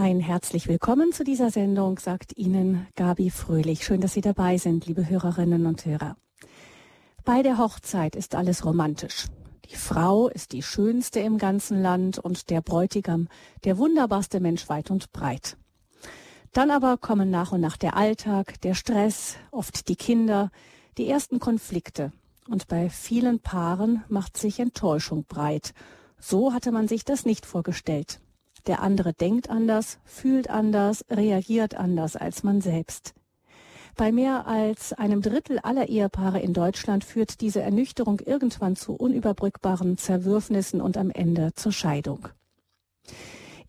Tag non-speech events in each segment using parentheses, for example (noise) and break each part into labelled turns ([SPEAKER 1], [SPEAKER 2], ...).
[SPEAKER 1] Ein herzlich willkommen zu dieser Sendung, sagt Ihnen Gabi Fröhlich. Schön, dass Sie dabei sind, liebe Hörerinnen und Hörer. Bei der Hochzeit ist alles romantisch. Die Frau ist die schönste im ganzen Land und der Bräutigam der wunderbarste Mensch weit und breit. Dann aber kommen nach und nach der Alltag, der Stress, oft die Kinder, die ersten Konflikte. Und bei vielen Paaren macht sich Enttäuschung breit. So hatte man sich das nicht vorgestellt. Der andere denkt anders, fühlt anders, reagiert anders als man selbst. Bei mehr als einem Drittel aller Ehepaare in Deutschland führt diese Ernüchterung irgendwann zu unüberbrückbaren Zerwürfnissen und am Ende zur Scheidung.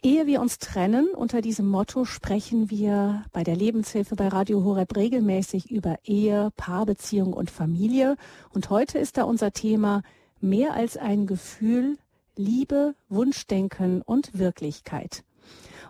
[SPEAKER 1] Ehe wir uns trennen, unter diesem Motto sprechen wir bei der Lebenshilfe bei Radio Horeb regelmäßig über Ehe, Paarbeziehung und Familie. Und heute ist da unser Thema mehr als ein Gefühl, Liebe, Wunschdenken und Wirklichkeit.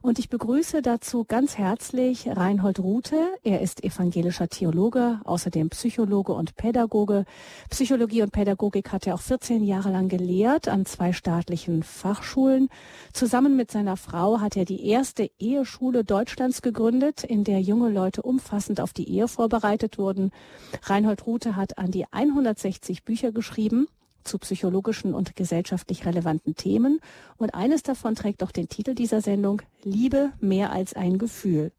[SPEAKER 1] Und ich begrüße dazu ganz herzlich Reinhold Rute. Er ist evangelischer Theologe, außerdem Psychologe und Pädagoge. Psychologie und Pädagogik hat er auch 14 Jahre lang gelehrt an zwei staatlichen Fachschulen. Zusammen mit seiner Frau hat er die erste Eheschule Deutschlands gegründet, in der junge Leute umfassend auf die Ehe vorbereitet wurden. Reinhold Rute hat an die 160 Bücher geschrieben zu psychologischen und gesellschaftlich relevanten Themen. Und eines davon trägt auch den Titel dieser Sendung Liebe mehr als ein Gefühl.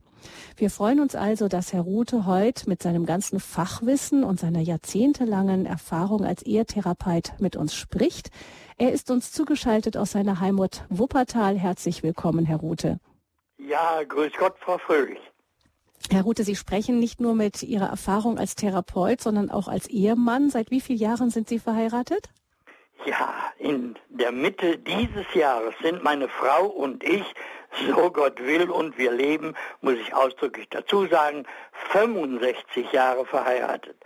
[SPEAKER 1] Wir freuen uns also, dass Herr Rute heute mit seinem ganzen Fachwissen und seiner jahrzehntelangen Erfahrung als Ehetherapeut mit uns spricht. Er ist uns zugeschaltet aus seiner Heimat Wuppertal. Herzlich willkommen, Herr Rute.
[SPEAKER 2] Ja, grüß Gott, Frau Fröhlich.
[SPEAKER 1] Herr Rute, Sie sprechen nicht nur mit Ihrer Erfahrung als Therapeut, sondern auch als Ehemann. Seit wie vielen Jahren sind Sie verheiratet?
[SPEAKER 2] Ja, in der Mitte dieses Jahres sind meine Frau und ich, so Gott will und wir leben, muss ich ausdrücklich dazu sagen, 65 Jahre verheiratet.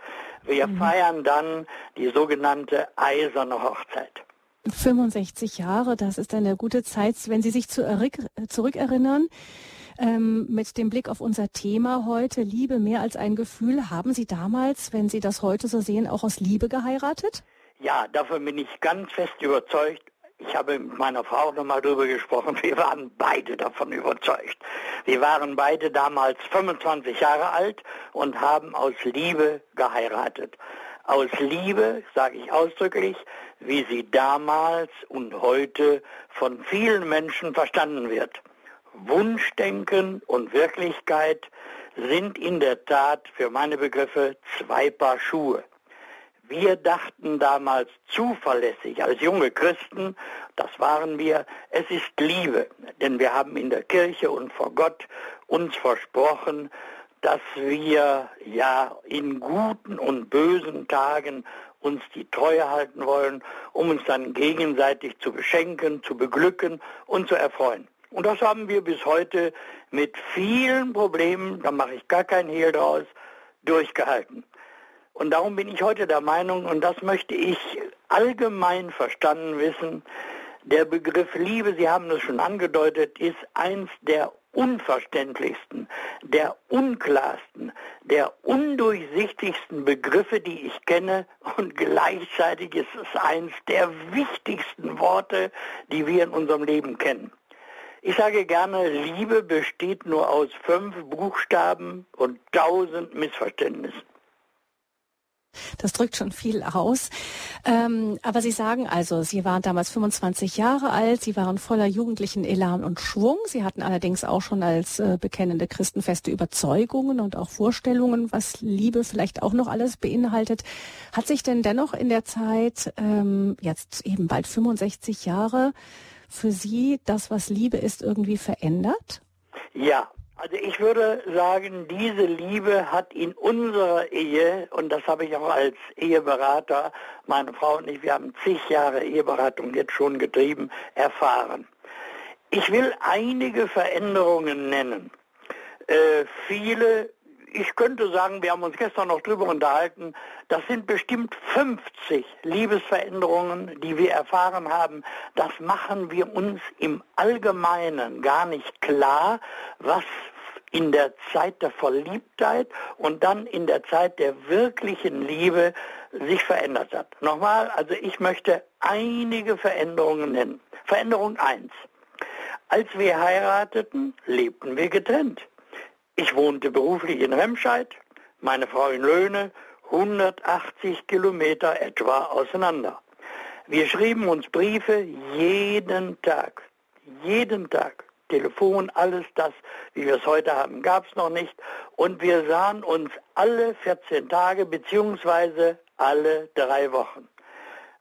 [SPEAKER 2] Wir mhm. feiern dann die sogenannte eiserne Hochzeit.
[SPEAKER 1] 65 Jahre, das ist eine gute Zeit, wenn Sie sich zurückerinnern. Ähm, mit dem Blick auf unser Thema heute, Liebe mehr als ein Gefühl, haben Sie damals, wenn Sie das heute so sehen, auch aus Liebe geheiratet?
[SPEAKER 2] Ja, davon bin ich ganz fest überzeugt. Ich habe mit meiner Frau nochmal drüber gesprochen. (laughs) Wir waren beide davon überzeugt. Wir waren beide damals 25 Jahre alt und haben aus Liebe geheiratet. Aus Liebe, sage ich ausdrücklich, wie sie damals und heute von vielen Menschen verstanden wird. Wunschdenken und Wirklichkeit sind in der Tat für meine Begriffe zwei Paar Schuhe. Wir dachten damals zuverlässig als junge Christen, das waren wir, es ist Liebe, denn wir haben in der Kirche und vor Gott uns versprochen, dass wir ja in guten und bösen Tagen uns die Treue halten wollen, um uns dann gegenseitig zu beschenken, zu beglücken und zu erfreuen. Und das haben wir bis heute mit vielen Problemen, da mache ich gar keinen Hehl draus, durchgehalten. Und darum bin ich heute der Meinung, und das möchte ich allgemein verstanden wissen, der Begriff Liebe, Sie haben es schon angedeutet, ist eins der unverständlichsten, der unklarsten, der undurchsichtigsten Begriffe, die ich kenne und gleichzeitig ist es eins der wichtigsten Worte, die wir in unserem Leben kennen. Ich sage gerne, Liebe besteht nur aus fünf Buchstaben und tausend Missverständnissen.
[SPEAKER 1] Das drückt schon viel aus. Ähm, aber Sie sagen also, Sie waren damals 25 Jahre alt, Sie waren voller jugendlichen Elan und Schwung. Sie hatten allerdings auch schon als äh, bekennende Christen feste Überzeugungen und auch Vorstellungen, was Liebe vielleicht auch noch alles beinhaltet. Hat sich denn dennoch in der Zeit, ähm, jetzt eben bald 65 Jahre, für Sie das, was Liebe ist, irgendwie verändert?
[SPEAKER 2] Ja, also ich würde sagen, diese Liebe hat in unserer Ehe, und das habe ich auch als Eheberater, meine Frau und ich, wir haben zig Jahre Eheberatung jetzt schon getrieben, erfahren. Ich will einige Veränderungen nennen. Äh, viele ich könnte sagen, wir haben uns gestern noch drüber unterhalten, das sind bestimmt 50 Liebesveränderungen, die wir erfahren haben. Das machen wir uns im Allgemeinen gar nicht klar, was in der Zeit der Verliebtheit und dann in der Zeit der wirklichen Liebe sich verändert hat. Nochmal, also ich möchte einige Veränderungen nennen. Veränderung 1. Als wir heirateten, lebten wir getrennt. Ich wohnte beruflich in Remscheid, meine Frau in Löhne, 180 Kilometer etwa auseinander. Wir schrieben uns Briefe jeden Tag, jeden Tag. Telefon, alles das, wie wir es heute haben, gab es noch nicht. Und wir sahen uns alle 14 Tage beziehungsweise alle drei Wochen.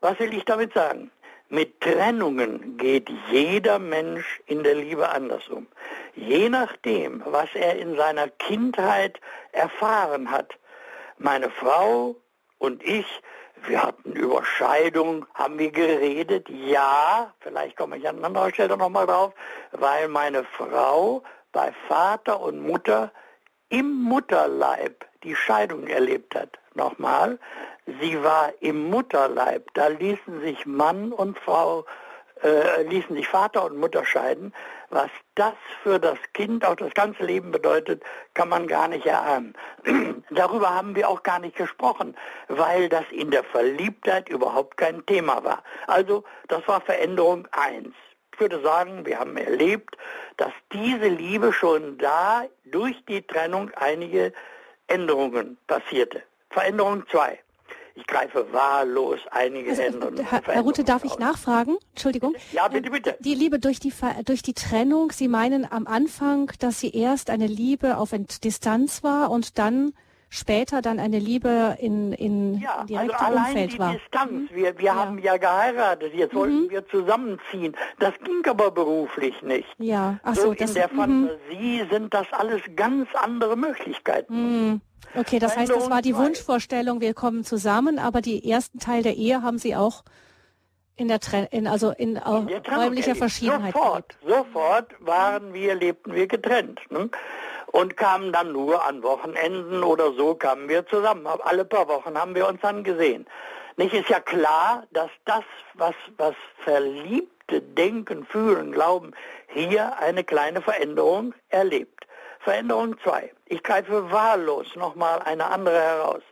[SPEAKER 2] Was will ich damit sagen? Mit Trennungen geht jeder Mensch in der Liebe anders um. Je nachdem, was er in seiner Kindheit erfahren hat. Meine Frau und ich, wir hatten Überscheidung, haben wir geredet? Ja, vielleicht komme ich an anderer Stelle nochmal drauf, weil meine Frau bei Vater und Mutter im Mutterleib die Scheidung erlebt hat. Nochmal, sie war im Mutterleib, da ließen sich Mann und Frau, äh, ließen sich Vater und Mutter scheiden. Was das für das Kind, auch das ganze Leben bedeutet, kann man gar nicht erahnen. (clears throat) Darüber haben wir auch gar nicht gesprochen, weil das in der Verliebtheit überhaupt kein Thema war. Also das war Veränderung eins. Ich würde sagen, wir haben erlebt, dass diese Liebe schon da durch die Trennung einige Änderungen passierte. Veränderung 2. Ich greife wahllos einige also, Änderungen.
[SPEAKER 1] Herr, Herr Rute, darf ich nachfragen? Entschuldigung.
[SPEAKER 2] Ja, bitte, bitte.
[SPEAKER 1] Die Liebe durch die, durch die Trennung, Sie meinen am Anfang, dass sie erst eine Liebe auf Distanz war und dann später dann eine Liebe in, in,
[SPEAKER 2] ja,
[SPEAKER 1] in direktem
[SPEAKER 2] also allein
[SPEAKER 1] Umfeld
[SPEAKER 2] die
[SPEAKER 1] war.
[SPEAKER 2] Distanz. Wir, wir ja. haben ja geheiratet, jetzt mhm. wollten wir zusammenziehen. Das ging aber beruflich nicht.
[SPEAKER 1] Ja, ach so.
[SPEAKER 2] so in der mhm. Fantasie sind das alles ganz andere Möglichkeiten.
[SPEAKER 1] Mhm. Okay, das heißt, das war die Wunschvorstellung, wir kommen zusammen, aber die ersten Teil der Ehe haben Sie auch in der Tren in, also in, in räumlicher Verschiedenheit.
[SPEAKER 2] Sofort, gelebt. sofort waren wir, lebten wir getrennt. Ne? Und kamen dann nur an Wochenenden oder so kamen wir zusammen. Alle paar Wochen haben wir uns dann gesehen. Nicht ist ja klar, dass das, was, was Verliebte denken, fühlen, glauben, hier eine kleine Veränderung erlebt. Veränderung 2. Ich greife wahllos nochmal eine andere heraus.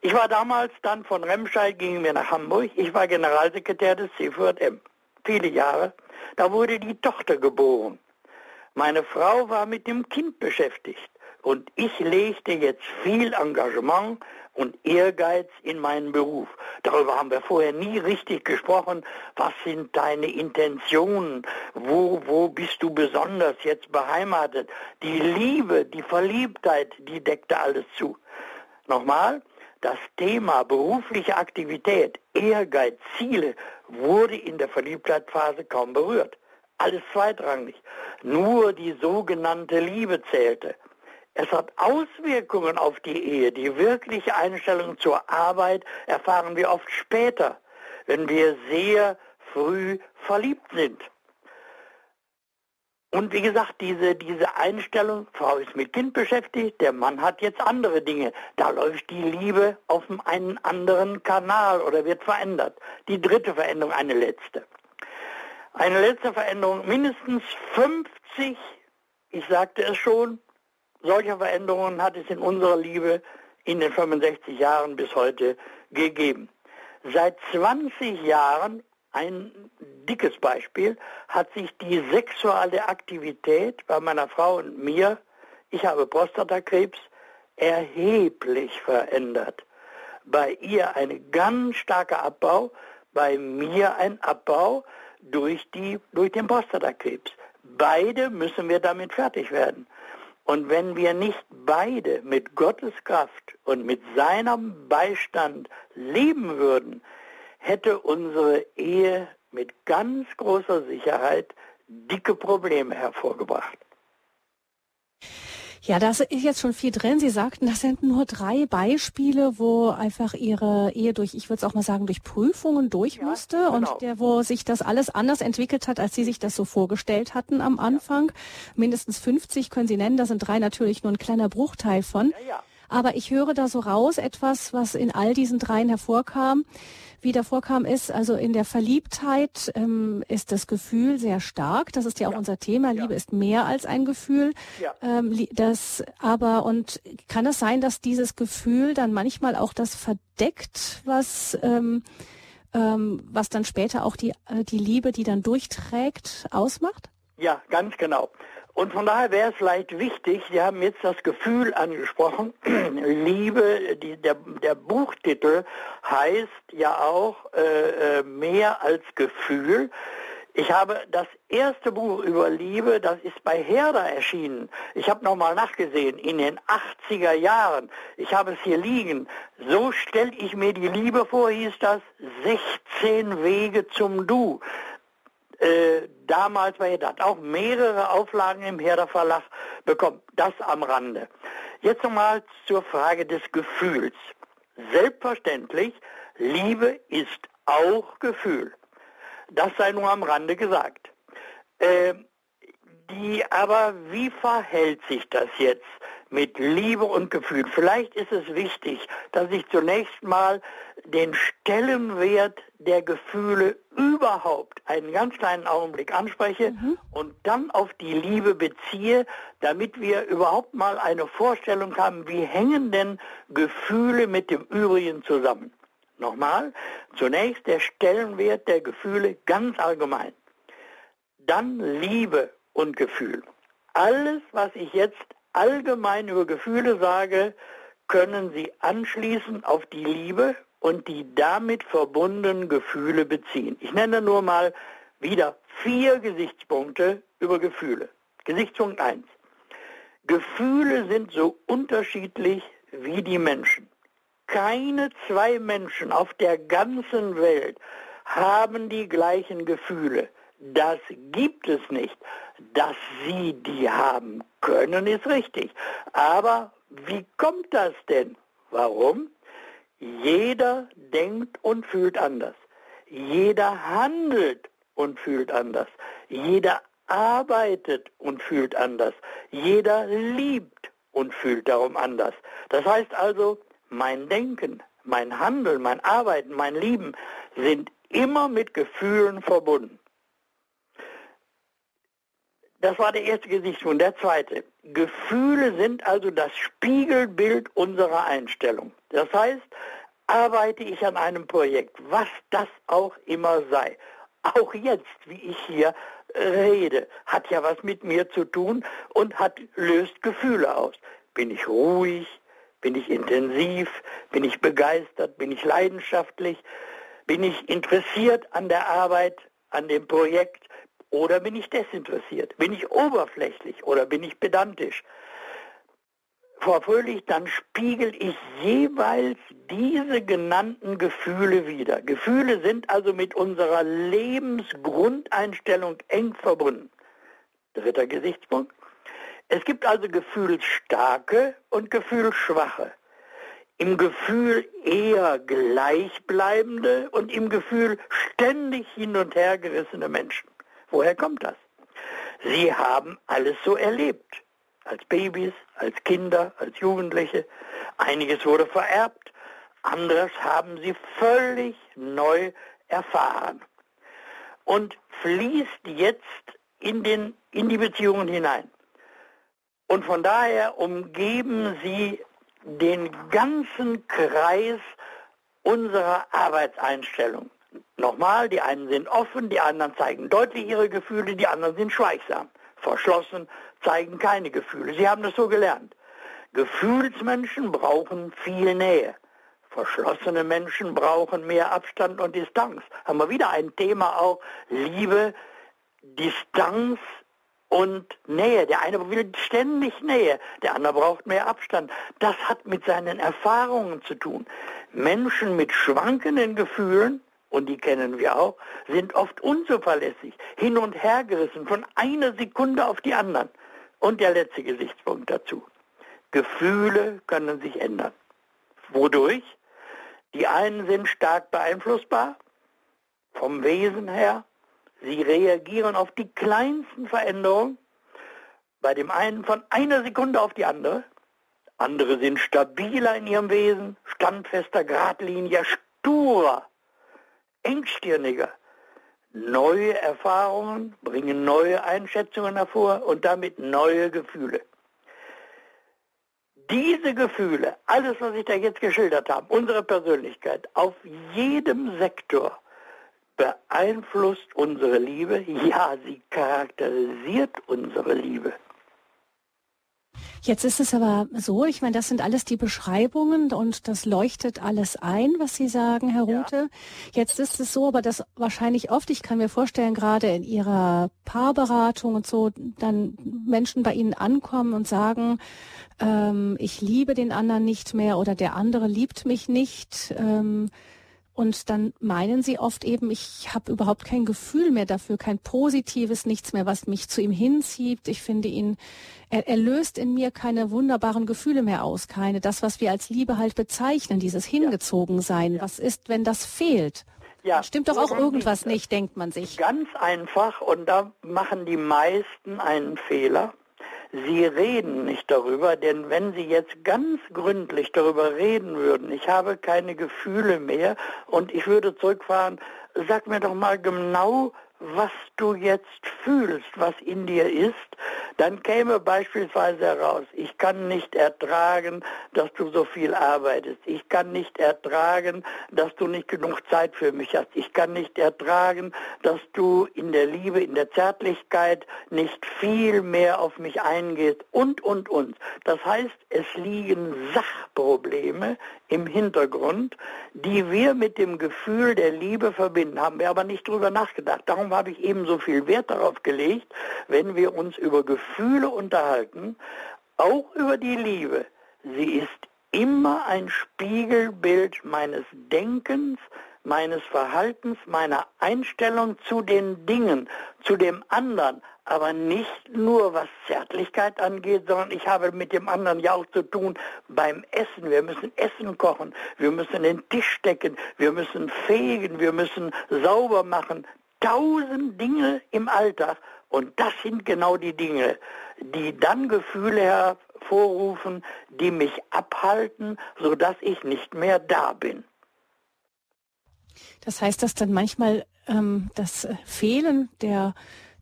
[SPEAKER 2] Ich war damals dann von Remscheid, gingen wir nach Hamburg. Ich war Generalsekretär des CVM. Viele Jahre. Da wurde die Tochter geboren. Meine Frau war mit dem Kind beschäftigt. Und ich legte jetzt viel Engagement und Ehrgeiz in meinen Beruf. Darüber haben wir vorher nie richtig gesprochen. Was sind deine Intentionen? Wo, wo bist du besonders jetzt beheimatet? Die Liebe, die Verliebtheit, die deckte alles zu. Nochmal, das Thema berufliche Aktivität, Ehrgeiz, Ziele wurde in der Verliebtheitsphase kaum berührt. Alles zweitrangig. Nur die sogenannte Liebe zählte. Es hat Auswirkungen auf die Ehe. Die wirkliche Einstellung zur Arbeit erfahren wir oft später, wenn wir sehr früh verliebt sind. Und wie gesagt, diese, diese Einstellung, Frau ist mit Kind beschäftigt, der Mann hat jetzt andere Dinge. Da läuft die Liebe auf einen anderen Kanal oder wird verändert. Die dritte Veränderung, eine letzte. Eine letzte Veränderung, mindestens 50, ich sagte es schon, solche Veränderungen hat es in unserer Liebe in den 65 Jahren bis heute gegeben. Seit 20 Jahren, ein dickes Beispiel, hat sich die sexuelle Aktivität bei meiner Frau und mir, ich habe Prostatakrebs, erheblich verändert. Bei ihr ein ganz starker Abbau, bei mir ein Abbau durch, die, durch den Prostatakrebs. Beide müssen wir damit fertig werden. Und wenn wir nicht beide mit Gottes Kraft und mit seinem Beistand leben würden, hätte unsere Ehe mit ganz großer Sicherheit dicke Probleme hervorgebracht.
[SPEAKER 1] Ja, da ist jetzt schon viel drin. Sie sagten, das sind nur drei Beispiele, wo einfach Ihre Ehe durch, ich würde es auch mal sagen, durch Prüfungen durch ja, musste genau. und der, wo sich das alles anders entwickelt hat, als Sie sich das so vorgestellt hatten am Anfang. Ja. Mindestens 50 können Sie nennen, da sind drei natürlich nur ein kleiner Bruchteil von. Ja, Aber ich höre da so raus etwas, was in all diesen dreien hervorkam wieder vorkam, ist, also in der Verliebtheit ähm, ist das Gefühl sehr stark. Das ist ja auch ja. unser Thema. Ja. Liebe ist mehr als ein Gefühl. Ja. Ähm, das aber und kann es sein, dass dieses Gefühl dann manchmal auch das verdeckt, was ähm, ähm, was dann später auch die äh, die Liebe, die dann durchträgt, ausmacht?
[SPEAKER 2] Ja, ganz genau. Und von daher wäre es vielleicht wichtig, Sie haben jetzt das Gefühl angesprochen, (clears throat) Liebe, die, der, der Buchtitel heißt ja auch äh, äh, mehr als Gefühl. Ich habe das erste Buch über Liebe, das ist bei Herder erschienen. Ich habe nochmal nachgesehen, in den 80er Jahren. Ich habe es hier liegen. So stelle ich mir die Liebe vor, hieß das, 16 Wege zum Du. Äh, damals bei Herder hat auch mehrere Auflagen im Herder Verlag bekommen. Das am Rande. Jetzt nochmal zur Frage des Gefühls. Selbstverständlich, Liebe ist auch Gefühl. Das sei nur am Rande gesagt. Äh, die, aber wie verhält sich das jetzt mit Liebe und Gefühl? Vielleicht ist es wichtig, dass ich zunächst mal den Stellenwert der Gefühle überhaupt einen ganz kleinen Augenblick anspreche mhm. und dann auf die Liebe beziehe, damit wir überhaupt mal eine Vorstellung haben, wie hängen denn Gefühle mit dem Übrigen zusammen. Nochmal, zunächst der Stellenwert der Gefühle ganz allgemein. Dann Liebe und Gefühl. Alles, was ich jetzt allgemein über Gefühle sage, können Sie anschließend auf die Liebe und die damit verbundenen Gefühle beziehen. Ich nenne nur mal wieder vier Gesichtspunkte über Gefühle. Gesichtspunkt 1. Gefühle sind so unterschiedlich wie die Menschen. Keine zwei Menschen auf der ganzen Welt haben die gleichen Gefühle. Das gibt es nicht. Dass sie die haben können, ist richtig. Aber wie kommt das denn? Warum? Jeder denkt und fühlt anders. Jeder handelt und fühlt anders. Jeder arbeitet und fühlt anders. Jeder liebt und fühlt darum anders. Das heißt also, mein Denken, mein Handeln, mein Arbeiten, mein Lieben sind immer mit Gefühlen verbunden. Das war der erste Gesichtspunkt. Der zweite. Gefühle sind also das Spiegelbild unserer Einstellung. Das heißt, arbeite ich an einem Projekt, was das auch immer sei. Auch jetzt, wie ich hier rede, hat ja was mit mir zu tun und hat, löst Gefühle aus. Bin ich ruhig? Bin ich intensiv? Bin ich begeistert? Bin ich leidenschaftlich? Bin ich interessiert an der Arbeit, an dem Projekt? Oder bin ich desinteressiert? Bin ich oberflächlich oder bin ich pedantisch? Frau Fröhlich, dann spiegel ich jeweils diese genannten Gefühle wieder. Gefühle sind also mit unserer Lebensgrundeinstellung eng verbunden. Dritter Gesichtspunkt. Es gibt also gefühlsstarke und gefühlsschwache. Im Gefühl eher gleichbleibende und im Gefühl ständig hin und her gerissene Menschen. Woher kommt das? Sie haben alles so erlebt. Als Babys, als Kinder, als Jugendliche. Einiges wurde vererbt, anderes haben sie völlig neu erfahren. Und fließt jetzt in, den, in die Beziehungen hinein. Und von daher umgeben sie den ganzen Kreis unserer Arbeitseinstellung. Nochmal, die einen sind offen, die anderen zeigen deutlich ihre Gefühle, die anderen sind schweigsam. Verschlossen, zeigen keine Gefühle. Sie haben das so gelernt. Gefühlsmenschen brauchen viel Nähe. Verschlossene Menschen brauchen mehr Abstand und Distanz. Haben wir wieder ein Thema auch, Liebe, Distanz und Nähe. Der eine will ständig Nähe, der andere braucht mehr Abstand. Das hat mit seinen Erfahrungen zu tun. Menschen mit schwankenden Gefühlen, und die kennen wir auch, sind oft unzuverlässig, hin und her gerissen, von einer Sekunde auf die anderen. Und der letzte Gesichtspunkt dazu. Gefühle können sich ändern. Wodurch? Die einen sind stark beeinflussbar, vom Wesen her, Sie reagieren auf die kleinsten Veränderungen, bei dem einen von einer Sekunde auf die andere. Andere sind stabiler in ihrem Wesen, standfester, geradliniger, sturer, engstirniger. Neue Erfahrungen bringen neue Einschätzungen hervor und damit neue Gefühle. Diese Gefühle, alles, was ich da jetzt geschildert habe, unsere Persönlichkeit, auf jedem Sektor beeinflusst unsere Liebe, ja, sie charakterisiert unsere Liebe.
[SPEAKER 1] Jetzt ist es aber so, ich meine, das sind alles die Beschreibungen und das leuchtet alles ein, was Sie sagen, Herr Rute. Ja. Jetzt ist es so, aber dass wahrscheinlich oft, ich kann mir vorstellen, gerade in Ihrer Paarberatung und so, dann Menschen bei Ihnen ankommen und sagen, ähm, ich liebe den anderen nicht mehr oder der andere liebt mich nicht. Ähm, und dann meinen sie oft eben, ich habe überhaupt kein Gefühl mehr dafür, kein positives, nichts mehr, was mich zu ihm hinzieht. Ich finde ihn, er, er löst in mir keine wunderbaren Gefühle mehr aus, keine, das, was wir als Liebe halt bezeichnen, dieses Hingezogensein. Ja. Was ist, wenn das fehlt? Ja, stimmt doch auch irgendwas nicht, denkt man sich.
[SPEAKER 2] Ganz einfach und da machen die meisten einen Fehler. Sie reden nicht darüber, denn wenn Sie jetzt ganz gründlich darüber reden würden, ich habe keine Gefühle mehr und ich würde zurückfahren, sag mir doch mal genau, was du jetzt fühlst, was in dir ist, dann käme beispielsweise heraus, ich kann nicht ertragen, dass du so viel arbeitest. Ich kann nicht ertragen, dass du nicht genug Zeit für mich hast. Ich kann nicht ertragen, dass du in der Liebe, in der Zärtlichkeit nicht viel mehr auf mich eingehst und, und, und. Das heißt, es liegen Sachprobleme im Hintergrund, die wir mit dem Gefühl der Liebe verbinden. Haben wir aber nicht drüber nachgedacht. Darum habe ich eben so viel Wert darauf gelegt, wenn wir uns über Gefühle unterhalten, auch über die Liebe. Sie ist immer ein Spiegelbild meines Denkens, meines Verhaltens, meiner Einstellung zu den Dingen, zu dem anderen, aber nicht nur was Zärtlichkeit angeht, sondern ich habe mit dem anderen ja auch zu tun beim Essen. Wir müssen Essen kochen, wir müssen den Tisch decken, wir müssen fegen, wir müssen sauber machen. Tausend Dinge im Alltag und das sind genau die Dinge, die dann Gefühle hervorrufen, die mich abhalten, sodass ich nicht mehr da bin.
[SPEAKER 1] Das heißt, dass dann manchmal ähm, das Fehlen der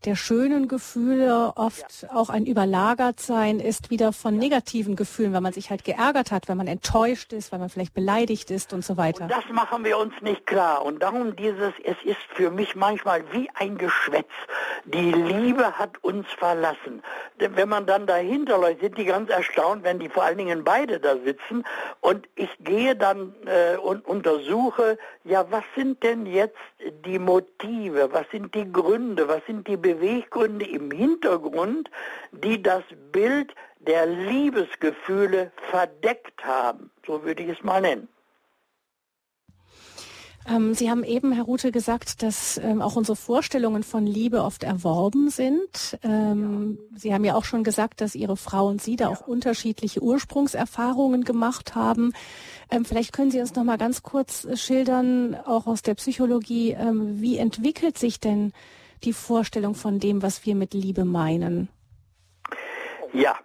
[SPEAKER 1] der schönen Gefühle oft ja. auch ein Überlagertsein ist wieder von negativen Gefühlen, weil man sich halt geärgert hat, wenn man enttäuscht ist, weil man vielleicht beleidigt ist und so weiter.
[SPEAKER 2] Und das machen wir uns nicht klar. Und darum dieses, es ist für mich manchmal wie ein Geschwätz. Die Liebe hat uns verlassen. Denn wenn man dann dahinter läuft, sind die ganz erstaunt, wenn die vor allen Dingen beide da sitzen. Und ich gehe dann äh, und untersuche, ja, was sind denn jetzt die Motive, was sind die Gründe, was sind die Be Beweggründe im Hintergrund, die das Bild der Liebesgefühle verdeckt haben. So würde ich es mal nennen.
[SPEAKER 1] Ähm, Sie haben eben, Herr Rute, gesagt, dass ähm, auch unsere Vorstellungen von Liebe oft erworben sind. Ähm, ja. Sie haben ja auch schon gesagt, dass Ihre Frau und Sie da ja. auch unterschiedliche Ursprungserfahrungen gemacht haben. Ähm, vielleicht können Sie uns noch mal ganz kurz schildern, auch aus der Psychologie, ähm, wie entwickelt sich denn die Vorstellung von dem, was wir mit Liebe meinen?
[SPEAKER 2] Ja,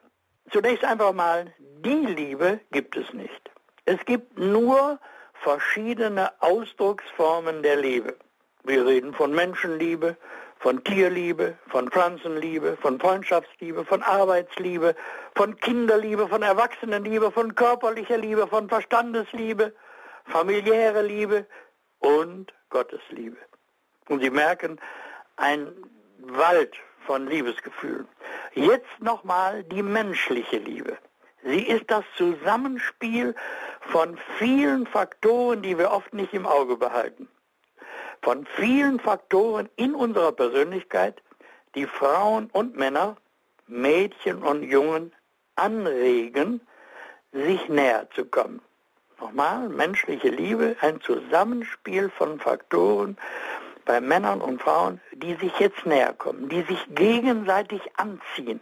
[SPEAKER 2] zunächst einfach mal, die Liebe gibt es nicht. Es gibt nur verschiedene Ausdrucksformen der Liebe. Wir reden von Menschenliebe, von Tierliebe, von Pflanzenliebe, von Freundschaftsliebe, von Arbeitsliebe, von Kinderliebe, von Erwachsenenliebe, von körperlicher Liebe, von Verstandesliebe, familiäre Liebe und Gottesliebe. Und Sie merken, ein Wald von Liebesgefühlen. Jetzt nochmal die menschliche Liebe. Sie ist das Zusammenspiel von vielen Faktoren, die wir oft nicht im Auge behalten. Von vielen Faktoren in unserer Persönlichkeit, die Frauen und Männer, Mädchen und Jungen anregen, sich näher zu kommen. Nochmal, menschliche Liebe, ein Zusammenspiel von Faktoren, bei Männern und Frauen, die sich jetzt näher kommen, die sich gegenseitig anziehen.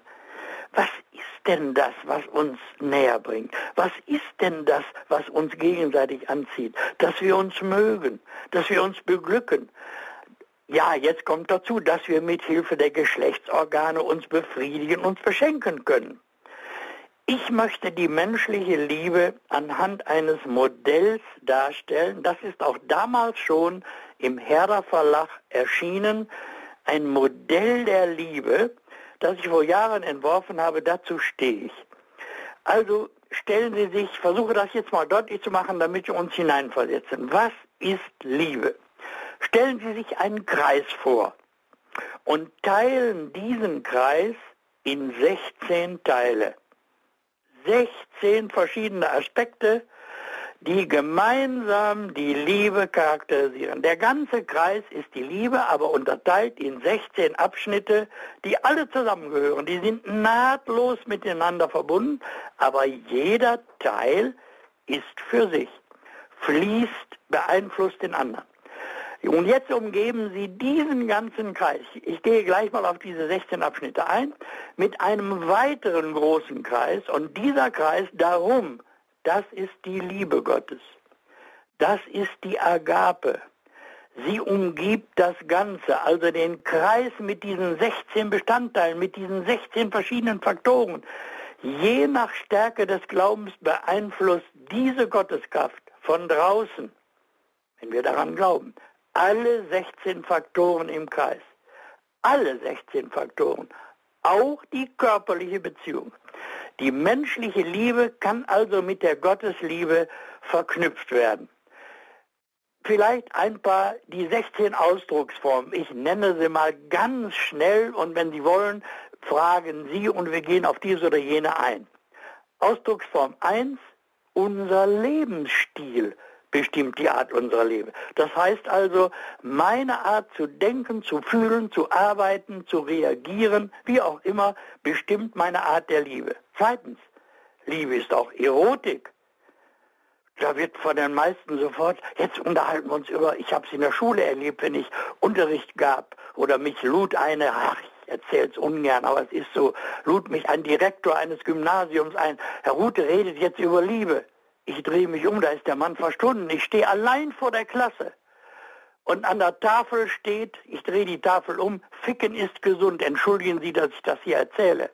[SPEAKER 2] Was ist denn das, was uns näher bringt? Was ist denn das, was uns gegenseitig anzieht? Dass wir uns mögen, dass wir uns beglücken. Ja, jetzt kommt dazu, dass wir mit Hilfe der Geschlechtsorgane uns befriedigen, uns beschenken können. Ich möchte die menschliche Liebe anhand eines Modells darstellen. Das ist auch damals schon im Herder Verlag erschienen, ein Modell der Liebe, das ich vor Jahren entworfen habe, dazu stehe ich. Also stellen Sie sich, versuche das jetzt mal deutlich zu machen, damit wir uns hineinversetzen. Was ist Liebe? Stellen Sie sich einen Kreis vor und teilen diesen Kreis in 16 Teile. 16 verschiedene Aspekte, die gemeinsam die Liebe charakterisieren. Der ganze Kreis ist die Liebe, aber unterteilt in 16 Abschnitte, die alle zusammengehören. Die sind nahtlos miteinander verbunden, aber jeder Teil ist für sich, fließt, beeinflusst den anderen. Und jetzt umgeben Sie diesen ganzen Kreis, ich gehe gleich mal auf diese 16 Abschnitte ein, mit einem weiteren großen Kreis und dieser Kreis darum, das ist die Liebe Gottes. Das ist die Agape. Sie umgibt das Ganze, also den Kreis mit diesen 16 Bestandteilen, mit diesen 16 verschiedenen Faktoren. Je nach Stärke des Glaubens beeinflusst diese Gotteskraft von draußen, wenn wir daran glauben, alle 16 Faktoren im Kreis. Alle 16 Faktoren. Auch die körperliche Beziehung. Die menschliche Liebe kann also mit der Gottesliebe verknüpft werden. Vielleicht ein paar, die 16 Ausdrucksformen. Ich nenne sie mal ganz schnell und wenn Sie wollen, fragen Sie und wir gehen auf diese oder jene ein. Ausdrucksform 1, unser Lebensstil bestimmt die Art unserer Leben. Das heißt also, meine Art zu denken, zu fühlen, zu arbeiten, zu reagieren, wie auch immer, bestimmt meine Art der Liebe. Zweitens, Liebe ist auch Erotik. Da wird von den meisten sofort, jetzt unterhalten wir uns über, ich habe es in der Schule erlebt, wenn ich Unterricht gab oder mich lud eine, ach, ich erzähle es ungern, aber es ist so, lud mich ein Direktor eines Gymnasiums ein, Herr Rute redet jetzt über Liebe. Ich drehe mich um, da ist der Mann verschwunden. Ich stehe allein vor der Klasse. Und an der Tafel steht, ich drehe die Tafel um, Ficken ist gesund. Entschuldigen Sie, dass ich das hier erzähle.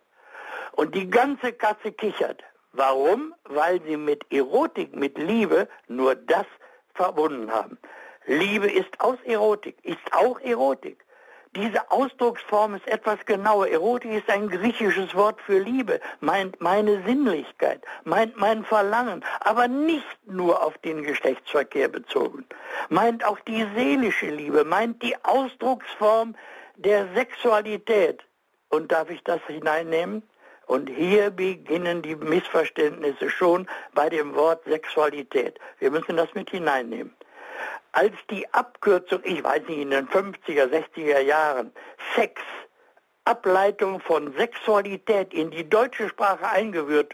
[SPEAKER 2] Und die ganze Katze kichert. Warum? Weil sie mit Erotik, mit Liebe nur das verbunden haben. Liebe ist aus Erotik, ist auch Erotik. Diese Ausdrucksform ist etwas genauer. Erotik ist ein griechisches Wort für Liebe, meint meine Sinnlichkeit, meint mein Verlangen, aber nicht nur auf den Geschlechtsverkehr bezogen. Meint auch die seelische Liebe, meint die Ausdrucksform der Sexualität. Und darf ich das hineinnehmen? Und hier beginnen die Missverständnisse schon bei dem Wort Sexualität. Wir müssen das mit hineinnehmen als die Abkürzung, ich weiß nicht, in den 50er, 60er Jahren, Sex, Ableitung von Sexualität in die deutsche Sprache eingeführt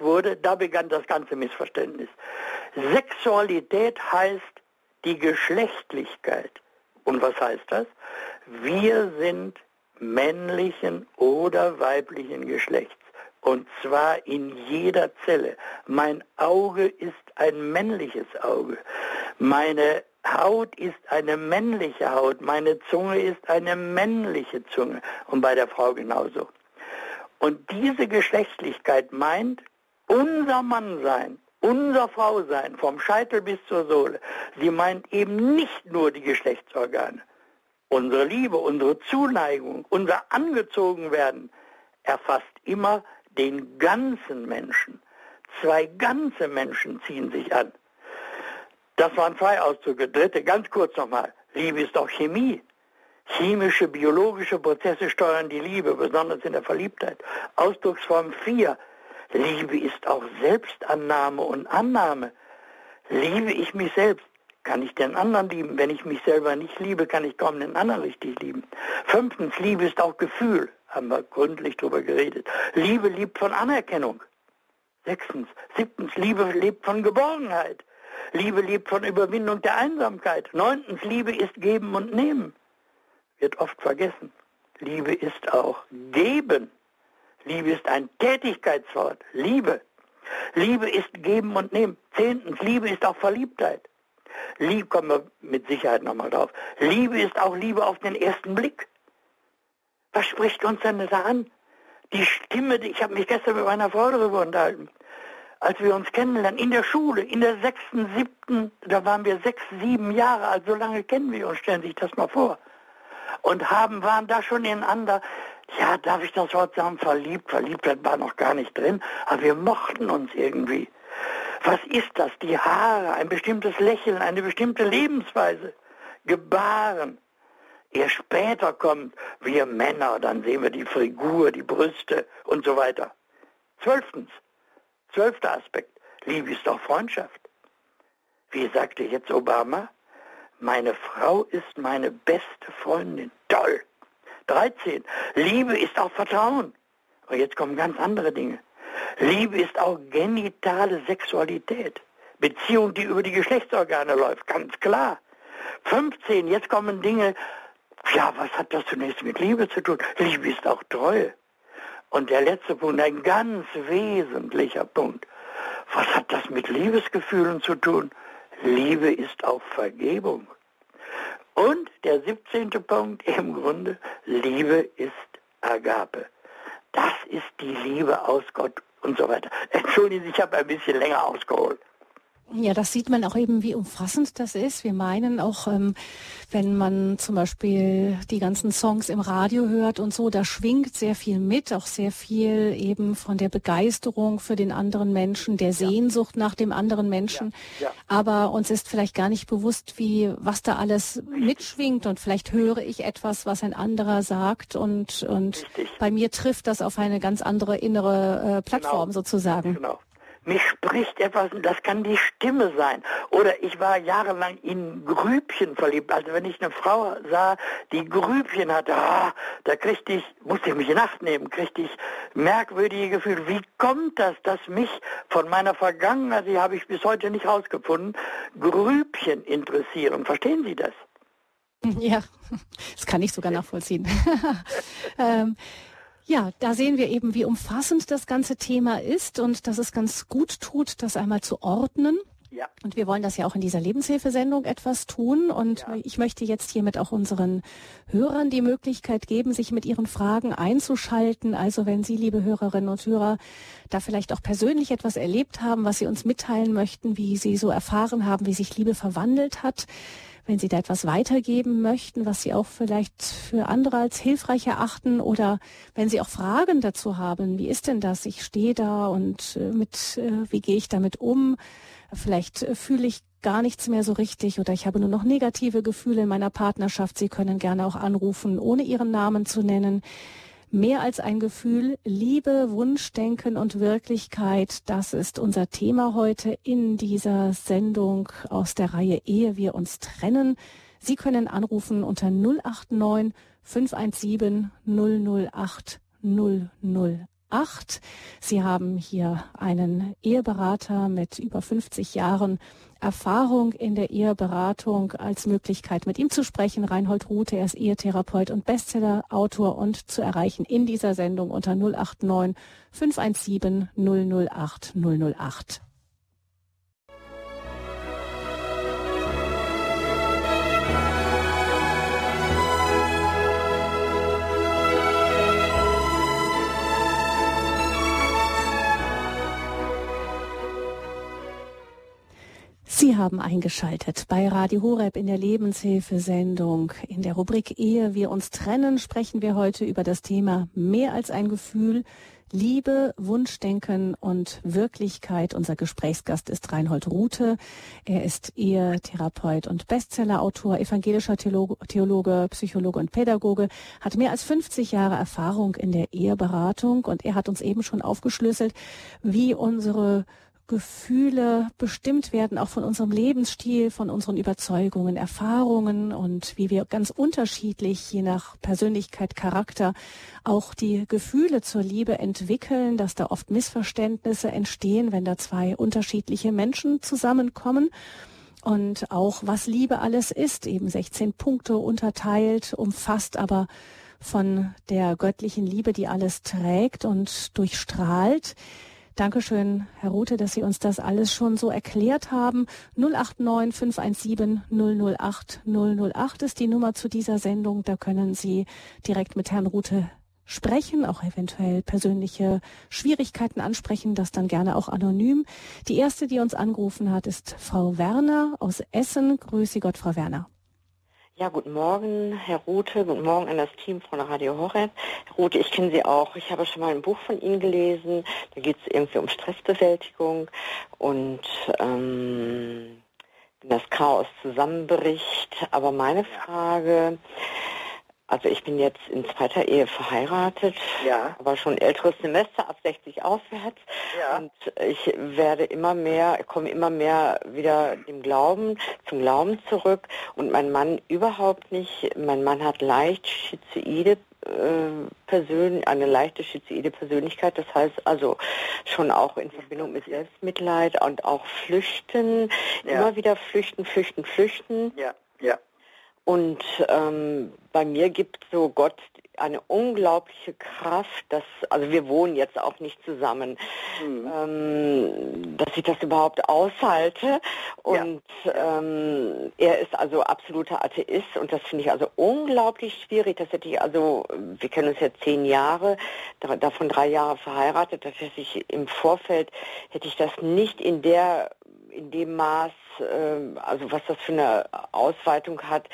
[SPEAKER 2] wurde, da begann das ganze Missverständnis. Sexualität heißt die Geschlechtlichkeit. Und was heißt das? Wir sind männlichen oder weiblichen Geschlechts. Und zwar in jeder Zelle. Mein Auge ist ein männliches Auge. Meine Haut ist eine männliche Haut. Meine Zunge ist eine männliche Zunge. Und bei der Frau genauso. Und diese Geschlechtlichkeit meint, unser Mannsein, unser Frausein, vom Scheitel bis zur Sohle, sie meint eben nicht nur die Geschlechtsorgane. Unsere Liebe, unsere Zuneigung, unser Angezogenwerden erfasst immer den ganzen Menschen. Zwei ganze Menschen ziehen sich an. Das waren zwei Ausdrücke. Dritte, ganz kurz nochmal. Liebe ist auch Chemie. Chemische, biologische Prozesse steuern die Liebe, besonders in der Verliebtheit. Ausdrucksform 4. Liebe ist auch Selbstannahme und Annahme. Liebe ich mich selbst, kann ich den anderen lieben. Wenn ich mich selber nicht liebe, kann ich kaum den anderen richtig lieben. Fünftens, Liebe ist auch Gefühl haben wir gründlich darüber geredet. Liebe liebt von Anerkennung. Sechstens, siebtens, Liebe lebt von Geborgenheit. Liebe lebt von Überwindung der Einsamkeit. Neuntens, Liebe ist geben und nehmen. Wird oft vergessen. Liebe ist auch geben. Liebe ist ein Tätigkeitswort. Liebe. Liebe ist geben und nehmen. Zehntens, Liebe ist auch Verliebtheit. Liebe kommen wir mit Sicherheit nochmal drauf. Liebe ist auch Liebe auf den ersten Blick. Was spricht uns denn da an? Die Stimme, ich habe mich gestern mit meiner Frau darüber unterhalten, als wir uns kennenlernen, in der Schule, in der sechsten, siebten, da waren wir sechs, sieben Jahre alt, so lange kennen wir uns, stellen Sie sich das mal vor. Und haben, waren da schon ineinander, ja, darf ich das Wort sagen, verliebt, verliebt war noch gar nicht drin, aber wir mochten uns irgendwie. Was ist das? Die Haare, ein bestimmtes Lächeln, eine bestimmte Lebensweise. gebaren. Erst später kommt, wir Männer, dann sehen wir die Figur, die Brüste und so weiter. Zwölftens, zwölfter Aspekt, Liebe ist auch Freundschaft. Wie sagte jetzt Obama? Meine Frau ist meine beste Freundin. Toll. 13. Liebe ist auch Vertrauen. Und jetzt kommen ganz andere Dinge. Liebe ist auch genitale Sexualität. Beziehung, die über die Geschlechtsorgane läuft, ganz klar. 15, jetzt kommen Dinge, ja, was hat das zunächst mit Liebe zu tun? Liebe ist auch Treue. Und der letzte Punkt, ein ganz wesentlicher Punkt. Was hat das mit Liebesgefühlen zu tun? Liebe ist auch Vergebung. Und der 17. Punkt (laughs) im Grunde, Liebe ist Agape. Das ist die Liebe aus Gott und so weiter. Entschuldigen Sie, ich habe ein bisschen länger ausgeholt.
[SPEAKER 1] Ja, das sieht man auch eben, wie umfassend das ist. Wir meinen auch, ähm, wenn man zum Beispiel die ganzen Songs im Radio hört und so, da schwingt sehr viel mit, auch sehr viel eben von der Begeisterung für den anderen Menschen, der Sehnsucht ja. nach dem anderen Menschen. Ja. Ja. Aber uns ist vielleicht gar nicht bewusst, wie, was da alles mitschwingt und vielleicht höre ich etwas, was ein anderer sagt und, und bei mir trifft das auf eine ganz andere innere äh, Plattform genau. sozusagen. Genau
[SPEAKER 2] mich spricht etwas, das kann die Stimme sein. Oder ich war jahrelang in Grübchen verliebt. Also wenn ich eine Frau sah, die Grübchen hatte, ah, da kriegte ich, musste ich mich in Acht nehmen, kriegte ich merkwürdige Gefühle. Wie kommt das, dass mich von meiner Vergangenheit, die habe ich bis heute nicht rausgefunden, Grübchen interessieren? Verstehen Sie das? (laughs)
[SPEAKER 1] Ja, das kann ich sogar nachvollziehen. (laughs) ähm, ja, da sehen wir eben, wie umfassend das ganze Thema ist und dass es ganz gut tut, das einmal zu ordnen. Ja. Und wir wollen das ja auch in dieser Lebenshilfesendung etwas tun. Und ja. ich möchte jetzt hiermit auch unseren Hörern die Möglichkeit geben, sich mit ihren Fragen einzuschalten. Also wenn Sie, liebe Hörerinnen und Hörer, da vielleicht auch persönlich etwas erlebt haben, was Sie uns mitteilen möchten, wie Sie so erfahren haben, wie sich Liebe verwandelt hat, wenn Sie da etwas weitergeben möchten, was Sie auch vielleicht für andere als hilfreich erachten oder wenn Sie auch Fragen dazu haben, wie ist denn das? Ich stehe da und äh, mit, äh, wie gehe ich damit um? Vielleicht äh, fühle ich gar nichts mehr so richtig oder ich habe nur noch negative Gefühle in meiner Partnerschaft. Sie können gerne auch anrufen, ohne Ihren Namen zu nennen. Mehr als ein Gefühl, Liebe, Wunschdenken und Wirklichkeit, das ist unser Thema heute in dieser Sendung aus der Reihe Ehe wir uns trennen. Sie können anrufen unter 089 517 008 008. Sie haben hier einen Eheberater mit über 50 Jahren Erfahrung in der Eheberatung als Möglichkeit, mit ihm zu sprechen. Reinhold Rute, er ist Ehetherapeut und Bestsellerautor und zu erreichen in dieser Sendung unter 089 517 008 008. Sie haben eingeschaltet bei Radio Horeb in der Lebenshilfesendung. In der Rubrik Ehe wir uns trennen sprechen wir heute über das Thema mehr als ein Gefühl, Liebe, Wunschdenken und Wirklichkeit. Unser Gesprächsgast ist Reinhold Rute. Er ist Ehetherapeut und Bestsellerautor, evangelischer Theologe, Theologe, Psychologe und Pädagoge, hat mehr als 50 Jahre Erfahrung in der Eheberatung und er hat uns eben schon aufgeschlüsselt, wie unsere Gefühle bestimmt werden, auch von unserem Lebensstil, von unseren Überzeugungen, Erfahrungen und wie wir ganz unterschiedlich, je nach Persönlichkeit, Charakter, auch die Gefühle zur Liebe entwickeln, dass da oft Missverständnisse entstehen, wenn da zwei unterschiedliche Menschen zusammenkommen. Und auch was Liebe alles ist, eben 16 Punkte unterteilt, umfasst aber von der göttlichen Liebe, die alles trägt und durchstrahlt. Dankeschön, Herr Rute, dass Sie uns das alles schon so erklärt haben. 089 517 008 008 ist die Nummer zu dieser Sendung. Da können Sie direkt mit Herrn Rute sprechen, auch eventuell persönliche Schwierigkeiten ansprechen, das dann gerne auch anonym. Die erste, die uns angerufen hat, ist Frau Werner aus Essen. Grüße Gott, Frau Werner.
[SPEAKER 3] Ja, guten Morgen, Herr Rute. Guten Morgen an das Team von Radio Horeb. Herr Rute, ich kenne Sie auch. Ich habe schon mal ein Buch von Ihnen gelesen. Da geht es irgendwie um Stressbewältigung. Und ähm, wenn das Chaos zusammenbricht. Aber meine Frage, also ich bin jetzt in zweiter Ehe verheiratet, ja. aber schon älteres Semester ab 60 aufwärts. Ja. Und ich werde immer mehr, komme immer mehr wieder dem Glauben, zum Glauben zurück. Und mein Mann überhaupt nicht. Mein Mann hat leicht schizoide äh, Persön eine leichte schizoide Persönlichkeit, das heißt also schon auch in Verbindung mit Selbstmitleid und auch Flüchten, ja. immer wieder flüchten, flüchten, flüchten.
[SPEAKER 2] Ja, ja.
[SPEAKER 3] Und ähm, bei mir gibt so Gott eine unglaubliche Kraft, dass, also wir wohnen jetzt auch nicht zusammen, mhm. ähm, dass ich das überhaupt aushalte. Und ja. ähm, er ist also absoluter Atheist und das finde ich also unglaublich schwierig. Das hätte ich also, wir kennen uns jetzt zehn Jahre, davon drei Jahre verheiratet, das hätte ich im Vorfeld, hätte ich das nicht in der in dem Maß, äh, also was das für eine Ausweitung hat,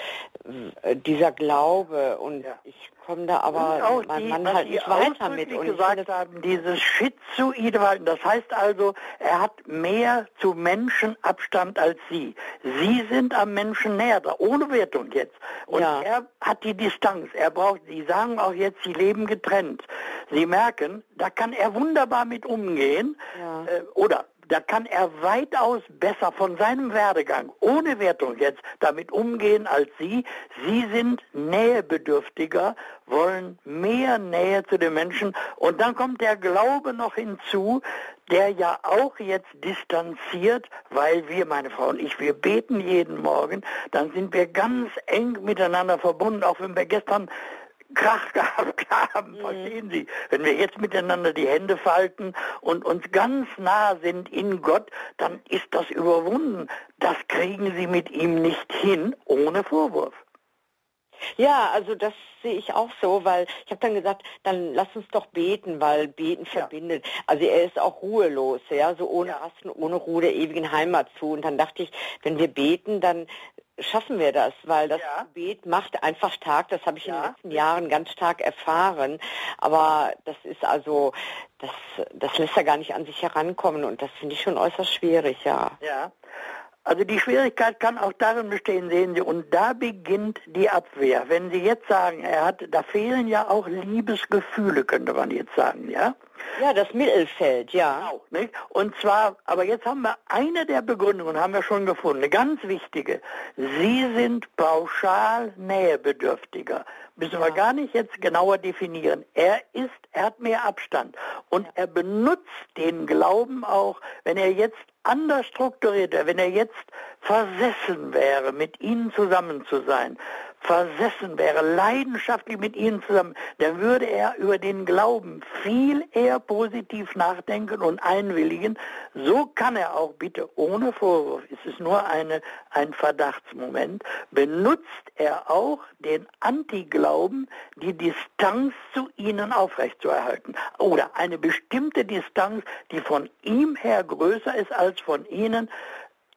[SPEAKER 3] dieser Glaube und ja. ich komme da aber
[SPEAKER 2] mein die, Mann halt nicht weiter mit. Und gesagt haben, dieses schizoide Verhalten, das heißt also, er hat mehr zu Menschen Abstand als Sie. Sie sind am Menschen näher, ohne Wertung jetzt. Und ja. er hat die Distanz. Er braucht, Sie sagen auch jetzt, Sie leben getrennt. Sie merken, da kann er wunderbar mit umgehen. Ja. Äh, oder da kann er weitaus besser von seinem Werdegang, ohne Wertung jetzt, damit umgehen als Sie. Sie sind nähebedürftiger, wollen mehr Nähe zu den Menschen. Und dann kommt der Glaube noch hinzu, der ja auch jetzt distanziert, weil wir, meine Frau und ich, wir beten jeden Morgen, dann sind wir ganz eng miteinander verbunden, auch wenn wir gestern Krach gehabt (laughs) haben, mhm. verstehen Sie? Wenn wir jetzt miteinander die Hände falten und uns ganz nah sind in Gott, dann ist das überwunden. Das kriegen Sie mit ihm nicht hin, ohne Vorwurf.
[SPEAKER 3] Ja, also das sehe ich auch so, weil ich habe dann gesagt, dann lass uns doch beten, weil beten ja. verbindet. Also er ist auch ruhelos, ja, so ohne ja. Rasten, ohne Ruhe der ewigen Heimat zu. Und dann dachte ich, wenn wir beten, dann schaffen wir das, weil das ja. Gebet macht einfach stark. Das habe ich ja. in den letzten Jahren ganz stark erfahren. Aber das ist also, das, das lässt er gar nicht an sich herankommen und das finde ich schon äußerst schwierig, ja.
[SPEAKER 2] Ja. Also die Schwierigkeit kann auch darin bestehen, sehen Sie, und da beginnt die Abwehr. Wenn Sie jetzt sagen, er hat, da fehlen ja auch Liebesgefühle, könnte man jetzt sagen, ja?
[SPEAKER 3] Ja, das Mittelfeld, ja.
[SPEAKER 2] Genau, nicht? Und zwar, aber jetzt haben wir eine der Begründungen, haben wir schon gefunden, eine ganz wichtige. Sie sind pauschal nähebedürftiger. Müssen ja. wir gar nicht jetzt genauer definieren. Er ist, er hat mehr Abstand. Und ja. er benutzt den Glauben auch, wenn er jetzt anders strukturiert wäre, wenn er jetzt versessen wäre, mit ihnen zusammen zu sein, versessen wäre, leidenschaftlich mit ihnen zusammen, dann würde er über den Glauben viel eher positiv nachdenken und einwilligen. So kann er auch bitte ohne Vorwurf, es ist nur eine, ein Verdachtsmoment, benutzt er auch den Antiglauben, die Distanz zu ihnen aufrechtzuerhalten. Oder eine bestimmte Distanz, die von ihm her größer ist als von ihnen,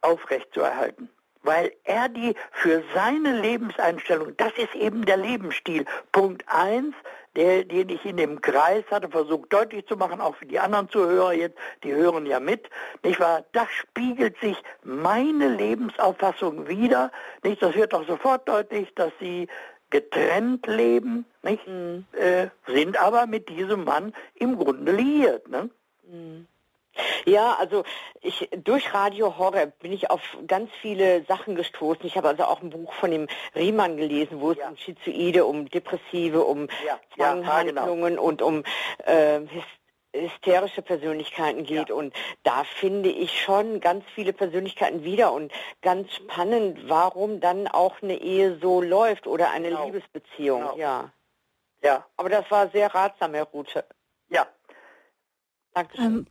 [SPEAKER 2] aufrechtzuerhalten weil er die für seine Lebenseinstellung, das ist eben der Lebensstil. Punkt eins, der, den ich in dem Kreis hatte versucht deutlich zu machen, auch für die anderen Zuhörer jetzt, die hören ja mit, nicht wahr? Das spiegelt sich meine Lebensauffassung wieder, nicht? Das wird doch sofort deutlich, dass sie getrennt leben, nicht? Mhm. Äh, sind aber mit diesem Mann im Grunde liiert, ne? Mhm.
[SPEAKER 3] Ja, also ich durch Radio Horror bin ich auf ganz viele Sachen gestoßen. Ich habe also auch ein Buch von dem Riemann gelesen, wo es ja. um Schizoide, um Depressive, um ja. Zwanghandlungen ja, genau. und um äh, hysterische Persönlichkeiten geht ja. und da finde ich schon ganz viele Persönlichkeiten wieder und ganz spannend, warum dann auch eine Ehe so läuft oder eine genau. Liebesbeziehung, genau. ja. Ja. Aber das war sehr ratsam, Herr Rute.
[SPEAKER 2] Ja.
[SPEAKER 1] Dankeschön. Ähm,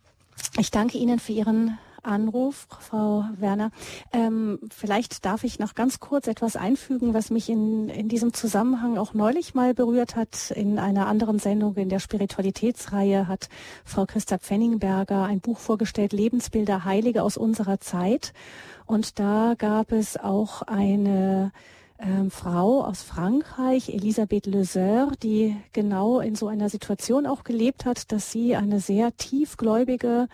[SPEAKER 1] ich danke Ihnen für Ihren Anruf, Frau Werner. Ähm, vielleicht darf ich noch ganz kurz etwas einfügen, was mich in, in diesem Zusammenhang auch neulich mal berührt hat. In einer anderen Sendung in der Spiritualitätsreihe hat Frau Christa Pfenningberger ein Buch vorgestellt, Lebensbilder Heilige aus unserer Zeit. Und da gab es auch eine ähm, Frau aus Frankreich, Elisabeth Lezer, die genau in so einer Situation auch gelebt hat, dass sie eine sehr tiefgläubige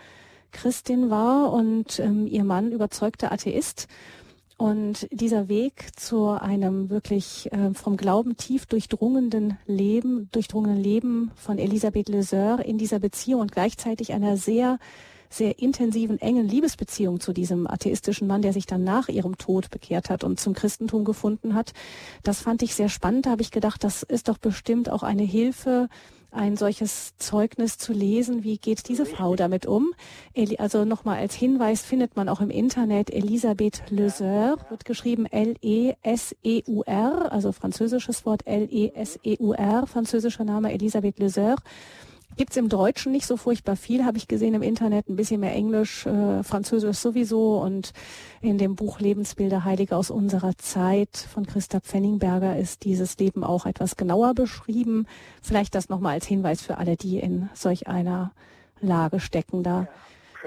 [SPEAKER 1] Christin war und ähm, ihr Mann überzeugter Atheist. Und dieser Weg zu einem wirklich äh, vom Glauben tief durchdrungenen Leben, durchdrungenen Leben von Elisabeth Leseur in dieser Beziehung und gleichzeitig einer sehr sehr intensiven, engen Liebesbeziehung zu diesem atheistischen Mann, der sich dann nach ihrem Tod bekehrt hat und zum Christentum gefunden hat. Das fand ich sehr spannend. Da habe ich gedacht, das ist doch bestimmt auch eine Hilfe, ein solches Zeugnis zu lesen. Wie geht diese Frau damit um? Also nochmal als Hinweis findet man auch im Internet Elisabeth Leseur, wird geschrieben L-E-S-E-U-R, also französisches Wort L-E-S-E-U-R, französischer Name Elisabeth Leseur. Gibt's im Deutschen nicht so furchtbar viel, habe ich gesehen im Internet, ein bisschen mehr Englisch, äh, Französisch sowieso und in dem Buch Lebensbilder Heilige aus unserer Zeit von Christa Pfenningberger ist dieses Leben auch etwas genauer beschrieben. Vielleicht das nochmal als Hinweis für alle, die in solch einer Lage stecken da.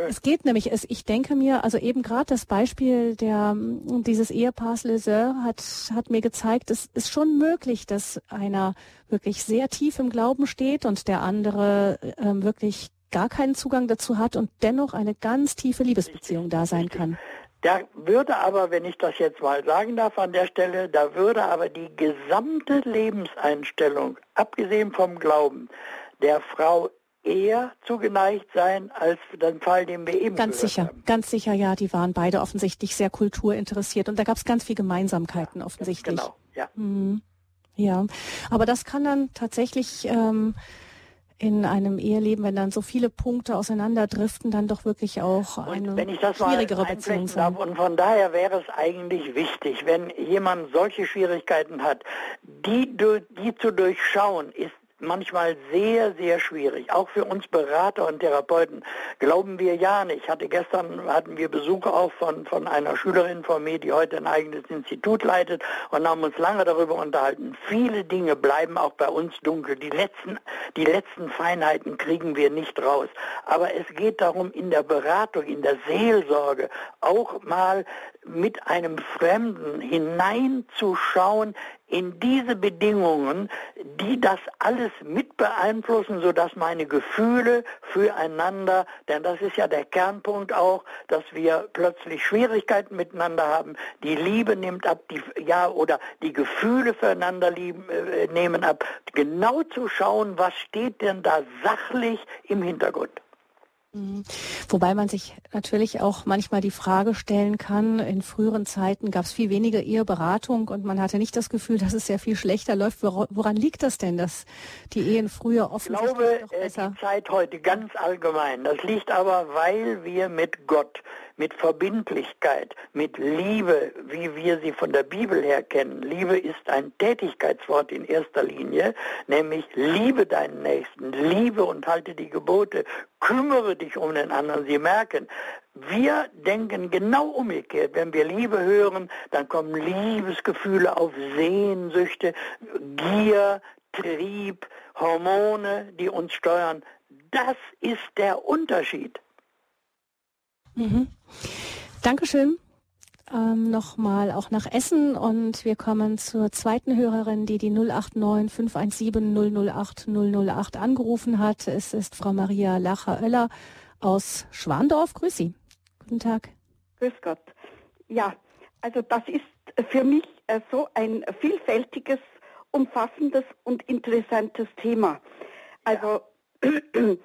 [SPEAKER 1] Es geht nämlich, es, ich denke mir, also eben gerade das Beispiel der, dieses Ehepaars Leseur hat, hat mir gezeigt, es ist schon möglich, dass einer wirklich sehr tief im Glauben steht und der andere ähm, wirklich gar keinen Zugang dazu hat und dennoch eine ganz tiefe Liebesbeziehung da sein kann.
[SPEAKER 2] Da würde aber, wenn ich das jetzt mal sagen darf an der Stelle, da würde aber die gesamte Lebenseinstellung, abgesehen vom Glauben, der Frau eher zugeneigt sein als den Fall, den wir eben
[SPEAKER 1] Ganz sicher,
[SPEAKER 2] haben.
[SPEAKER 1] ganz sicher, ja. Die waren beide offensichtlich sehr kulturinteressiert und da gab es ganz viele Gemeinsamkeiten offensichtlich.
[SPEAKER 2] Genau, ja.
[SPEAKER 1] Mhm. Ja, aber das kann dann tatsächlich ähm, in einem Eheleben, wenn dann so viele Punkte auseinanderdriften, dann doch wirklich auch eine schwierigere Beziehung
[SPEAKER 2] sein. Darf, und von daher wäre es eigentlich wichtig, wenn jemand solche Schwierigkeiten hat, die, die zu durchschauen, ist manchmal sehr, sehr schwierig. Auch für uns Berater und Therapeuten glauben wir ja nicht. Ich hatte gestern hatten wir Besuch auch von, von einer Schülerin von mir, die heute ein eigenes Institut leitet und haben uns lange darüber unterhalten. Viele Dinge bleiben auch bei uns dunkel. Die letzten, die letzten Feinheiten kriegen wir nicht raus. Aber es geht darum, in der Beratung, in der Seelsorge auch mal mit einem Fremden hineinzuschauen in diese Bedingungen, die das alles mit beeinflussen, sodass meine Gefühle füreinander, denn das ist ja der Kernpunkt auch, dass wir plötzlich Schwierigkeiten miteinander haben, die Liebe nimmt ab, die, ja, oder die Gefühle füreinander lieben, äh, nehmen ab, genau zu schauen, was steht denn da sachlich im Hintergrund.
[SPEAKER 1] Mhm. Wobei man sich natürlich auch manchmal die Frage stellen kann, in früheren Zeiten gab es viel weniger Eheberatung und man hatte nicht das Gefühl, dass es sehr viel schlechter läuft. Woran liegt das denn, dass die Ehen früher offensichtlich
[SPEAKER 2] Ich glaube, äh, besser... die Zeit heute ganz allgemein. Das liegt aber, weil wir mit Gott mit Verbindlichkeit, mit Liebe, wie wir sie von der Bibel her kennen. Liebe ist ein Tätigkeitswort in erster Linie, nämlich liebe deinen Nächsten, liebe und halte die Gebote, kümmere dich um den anderen. Sie merken, wir denken genau umgekehrt. Wenn wir Liebe hören, dann kommen Liebesgefühle auf Sehnsüchte, Gier, Trieb, Hormone, die uns steuern. Das ist der Unterschied.
[SPEAKER 1] Mhm. Dankeschön. Ähm, Nochmal auch nach Essen und wir kommen zur zweiten Hörerin, die die 089 517 008 008 angerufen hat. Es ist Frau Maria Lacher-Oeller aus Schwandorf. Grüß Sie. Guten Tag.
[SPEAKER 4] Grüß Gott. Ja, also das ist für mich äh, so ein vielfältiges, umfassendes und interessantes Thema. Also (clears throat) Äh,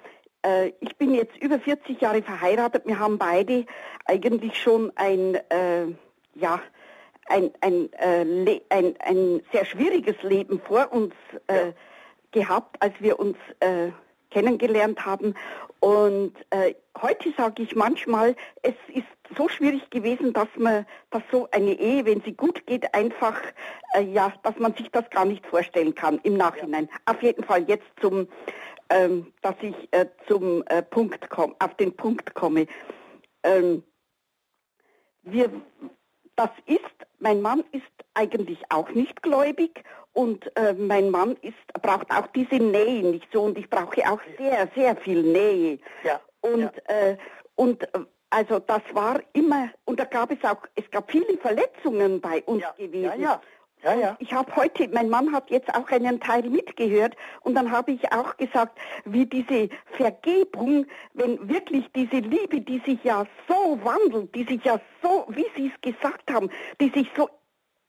[SPEAKER 4] ich bin jetzt über 40 Jahre verheiratet. Wir haben beide eigentlich schon ein, äh, ja, ein, ein, äh, ein, ein sehr schwieriges Leben vor uns äh, ja. gehabt, als wir uns äh, kennengelernt haben. Und äh, heute sage ich manchmal, es ist so schwierig gewesen, dass man, dass so eine Ehe, wenn sie gut geht, einfach, äh, ja, dass man sich das gar nicht vorstellen kann im Nachhinein. Ja. Auf jeden Fall jetzt zum ähm, dass ich äh, zum äh, Punkt komme, auf den Punkt komme. Ähm, wir, das ist, mein Mann ist eigentlich auch nicht gläubig und äh, mein Mann ist, braucht auch diese Nähe nicht so und ich brauche auch sehr, sehr viel Nähe. Ja. Und, ja. Äh, und äh, also das war immer, und da gab es auch, es gab viele Verletzungen bei uns ja. gewesen. Ja, ja. Ja, ja. Ich habe heute, mein Mann hat jetzt auch einen Teil mitgehört und dann habe ich auch gesagt, wie diese Vergebung, wenn wirklich diese Liebe, die sich ja so wandelt, die sich ja so, wie Sie es gesagt haben, die sich so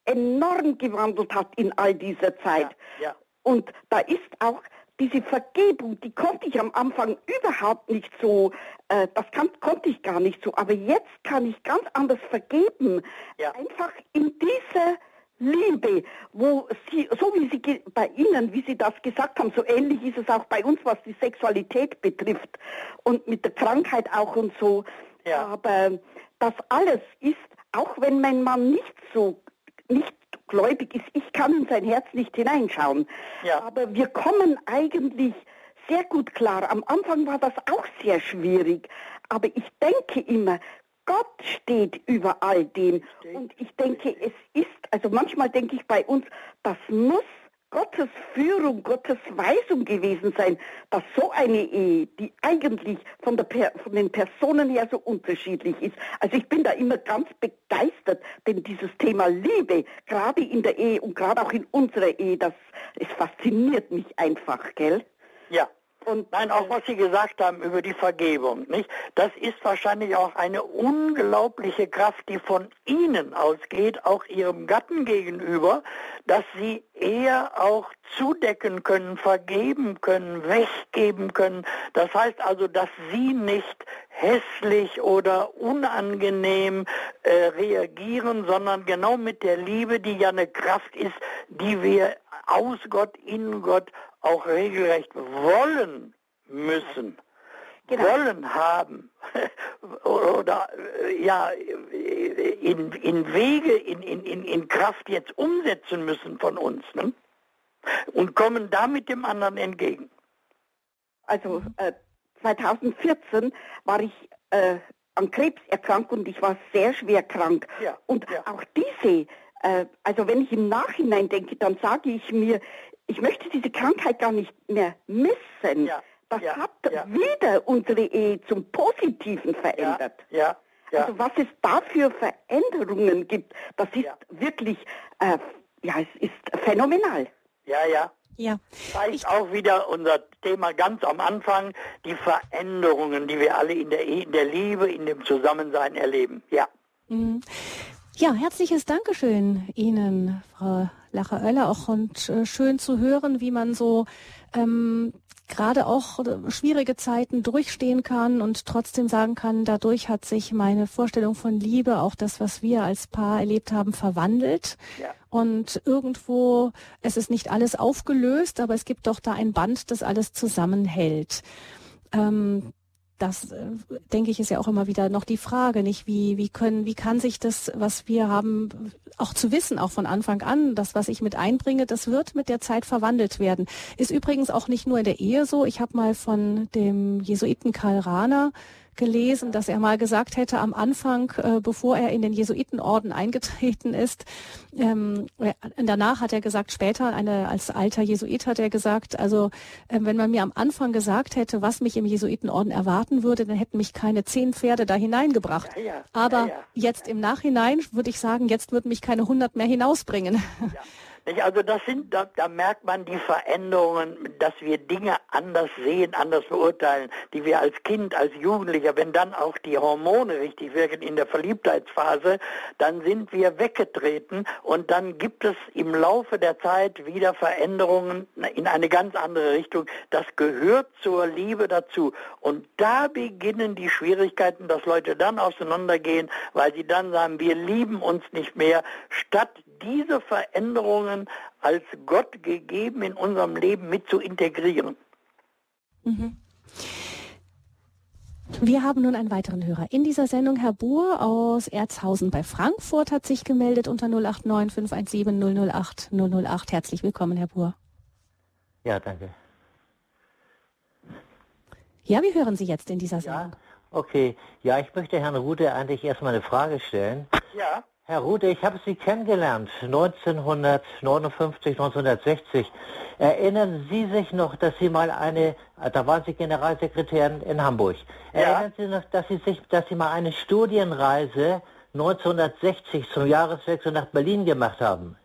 [SPEAKER 4] enorm gewandelt hat in all dieser Zeit. Ja, ja. Und da ist auch diese Vergebung, die konnte ich am Anfang überhaupt nicht so, äh, das kann, konnte ich gar nicht so, aber jetzt kann ich ganz anders vergeben. Ja. Einfach in dieser Liebe, wo sie, so wie sie bei Ihnen, wie Sie das gesagt haben, so ähnlich ist es auch bei uns, was die Sexualität betrifft und mit der Krankheit auch und so. Ja. Aber das alles ist, auch wenn mein Mann nicht so, nicht gläubig ist, ich kann in sein Herz nicht hineinschauen. Ja. Aber wir kommen eigentlich sehr gut klar. Am Anfang war das auch sehr schwierig. Aber ich denke immer, Gott steht über all dem. Und ich denke, es ist, also manchmal denke ich bei uns, das muss Gottes Führung, Gottes Weisung gewesen sein, dass so eine Ehe, die eigentlich von, der, von den Personen her so unterschiedlich ist. Also ich bin da immer ganz begeistert, denn dieses Thema Liebe, gerade in der Ehe und gerade auch in unserer Ehe, das es fasziniert mich einfach, gell?
[SPEAKER 2] Ja, und Nein, auch was Sie gesagt haben über die Vergebung, nicht? Das ist wahrscheinlich auch eine unglaubliche Kraft, die von Ihnen ausgeht, auch Ihrem Gatten gegenüber, dass Sie eher auch zudecken können, vergeben können, weggeben können. Das heißt also, dass Sie nicht hässlich oder unangenehm äh, reagieren, sondern genau mit der Liebe, die ja eine Kraft ist, die wir aus Gott, in Gott auch regelrecht wollen müssen, genau. wollen haben (laughs) oder äh, ja in, in Wege, in, in, in Kraft jetzt umsetzen müssen von uns ne? und kommen damit dem anderen entgegen.
[SPEAKER 4] Also äh, 2014 war ich äh, an Krebs erkrankt und ich war sehr schwer krank. Ja, und ja. auch diese, äh, also wenn ich im Nachhinein denke, dann sage ich mir, ich möchte diese Krankheit gar nicht mehr missen. Ja, das ja, hat ja. wieder unsere Ehe zum Positiven verändert.
[SPEAKER 2] Ja,
[SPEAKER 4] ja, Also was es da für Veränderungen gibt, das ist wirklich, äh, ja, es ist phänomenal.
[SPEAKER 2] Ja, ja. Ja. Zeigt ich auch wieder unser Thema ganz am Anfang, die Veränderungen, die wir alle in der, in der Liebe, in dem Zusammensein erleben. Ja.
[SPEAKER 1] Mhm. Ja, herzliches Dankeschön Ihnen, Frau Lacher-Oeller, auch und äh, schön zu hören, wie man so ähm, gerade auch äh, schwierige Zeiten durchstehen kann und trotzdem sagen kann, dadurch hat sich meine Vorstellung von Liebe, auch das, was wir als Paar erlebt haben, verwandelt. Ja. Und irgendwo, es ist nicht alles aufgelöst, aber es gibt doch da ein Band, das alles zusammenhält. Ähm, das äh, denke ich ist ja auch immer wieder noch die Frage, nicht wie wie können wie kann sich das, was wir haben, auch zu wissen, auch von Anfang an, das was ich mit einbringe, das wird mit der Zeit verwandelt werden. Ist übrigens auch nicht nur in der Ehe so. Ich habe mal von dem Jesuiten Karl Rahner gelesen, dass er mal gesagt hätte am Anfang, äh, bevor er in den Jesuitenorden eingetreten ist, ähm, äh, danach hat er gesagt, später eine, als alter Jesuit hat er gesagt, also äh, wenn man mir am Anfang gesagt hätte, was mich im Jesuitenorden erwarten würde, dann hätten mich keine zehn Pferde da hineingebracht. Ja, ja, Aber ja, jetzt im Nachhinein würde ich sagen, jetzt würden mich keine hundert mehr hinausbringen. (laughs)
[SPEAKER 2] Also das sind, da, da, merkt man die Veränderungen, dass wir Dinge anders sehen, anders beurteilen, die wir als Kind, als Jugendlicher, wenn dann auch die Hormone richtig wirken in der Verliebtheitsphase, dann sind wir weggetreten und dann gibt es im Laufe der Zeit wieder Veränderungen in eine ganz andere Richtung. Das gehört zur Liebe dazu. Und da beginnen die Schwierigkeiten, dass Leute dann auseinandergehen, weil sie dann sagen, wir lieben uns nicht mehr, statt diese Veränderungen als Gott gegeben in unserem Leben mit zu integrieren.
[SPEAKER 1] Mhm. Wir haben nun einen weiteren Hörer in dieser Sendung. Herr Buhr aus Erzhausen bei Frankfurt hat sich gemeldet unter 089 517 008 008. Herzlich willkommen, Herr Buhr.
[SPEAKER 5] Ja, danke.
[SPEAKER 1] Ja, wir hören Sie jetzt in dieser Sendung.
[SPEAKER 5] Ja, okay. Ja, ich möchte Herrn Rute eigentlich erstmal eine Frage stellen.
[SPEAKER 2] Ja.
[SPEAKER 5] Herr Rute, ich habe Sie kennengelernt 1959, 1960. Erinnern Sie sich noch, dass Sie mal eine, da waren Sie Generalsekretärin in Hamburg. Ja. Erinnern Sie noch, dass Sie sich, dass Sie mal eine Studienreise 1960 zum Jahreswechsel nach Berlin gemacht haben?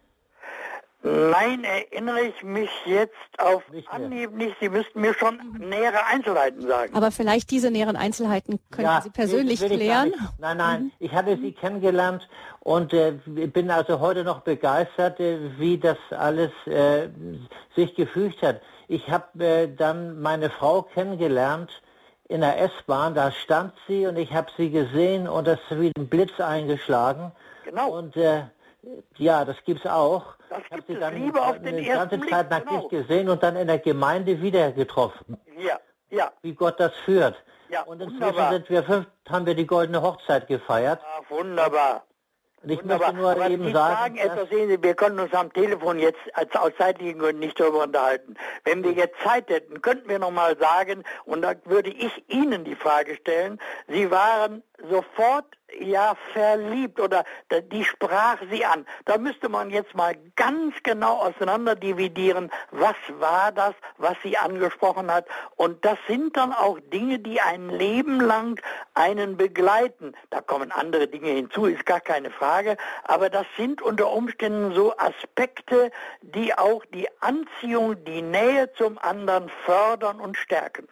[SPEAKER 2] Nein, erinnere ich mich jetzt auf nicht Anhieb nicht. Sie müssten mir schon nähere Einzelheiten sagen.
[SPEAKER 1] Aber vielleicht diese näheren Einzelheiten können ja, Sie persönlich klären?
[SPEAKER 5] Nein, nein, mhm. ich habe Sie kennengelernt und äh, bin also heute noch begeistert, äh, wie das alles äh, sich gefügt hat. Ich habe äh, dann meine Frau kennengelernt in der S-Bahn, da stand sie und ich habe sie gesehen und das ist wie ein Blitz eingeschlagen.
[SPEAKER 2] Genau.
[SPEAKER 5] Und äh, ja, das gibt's auch.
[SPEAKER 2] Das
[SPEAKER 5] ich
[SPEAKER 2] gibt
[SPEAKER 5] sie
[SPEAKER 2] es
[SPEAKER 5] dann
[SPEAKER 2] Liebe auf den
[SPEAKER 5] eine ganze
[SPEAKER 2] Blick,
[SPEAKER 5] Zeit lang
[SPEAKER 2] genau.
[SPEAKER 5] gesehen und dann in der Gemeinde wieder getroffen.
[SPEAKER 2] Ja, ja.
[SPEAKER 5] Wie Gott das führt.
[SPEAKER 2] Ja,
[SPEAKER 5] und inzwischen
[SPEAKER 2] wunderbar.
[SPEAKER 5] sind wir fünf, haben wir die goldene Hochzeit gefeiert.
[SPEAKER 2] Ah, wunderbar.
[SPEAKER 5] Und ich
[SPEAKER 2] Wunderbar.
[SPEAKER 5] möchte nur
[SPEAKER 2] Aber
[SPEAKER 5] eben
[SPEAKER 2] Sie
[SPEAKER 5] sagen,
[SPEAKER 2] etwas, sehen Sie, wir können uns am Telefon jetzt als aus zeitlichen Gründen nicht darüber unterhalten. Wenn wir jetzt Zeit hätten, könnten wir noch mal sagen, und da würde ich Ihnen die Frage stellen, Sie waren sofort ja verliebt oder die sprach Sie an. Da müsste man jetzt mal ganz genau auseinander dividieren, was war das, was Sie angesprochen hat. Und das sind dann auch Dinge, die ein Leben lang einen begleiten. Da kommen andere Dinge hinzu, ist gar keine Frage. Aber das sind unter Umständen so Aspekte, die auch die Anziehung, die Nähe zum anderen fördern und stärken.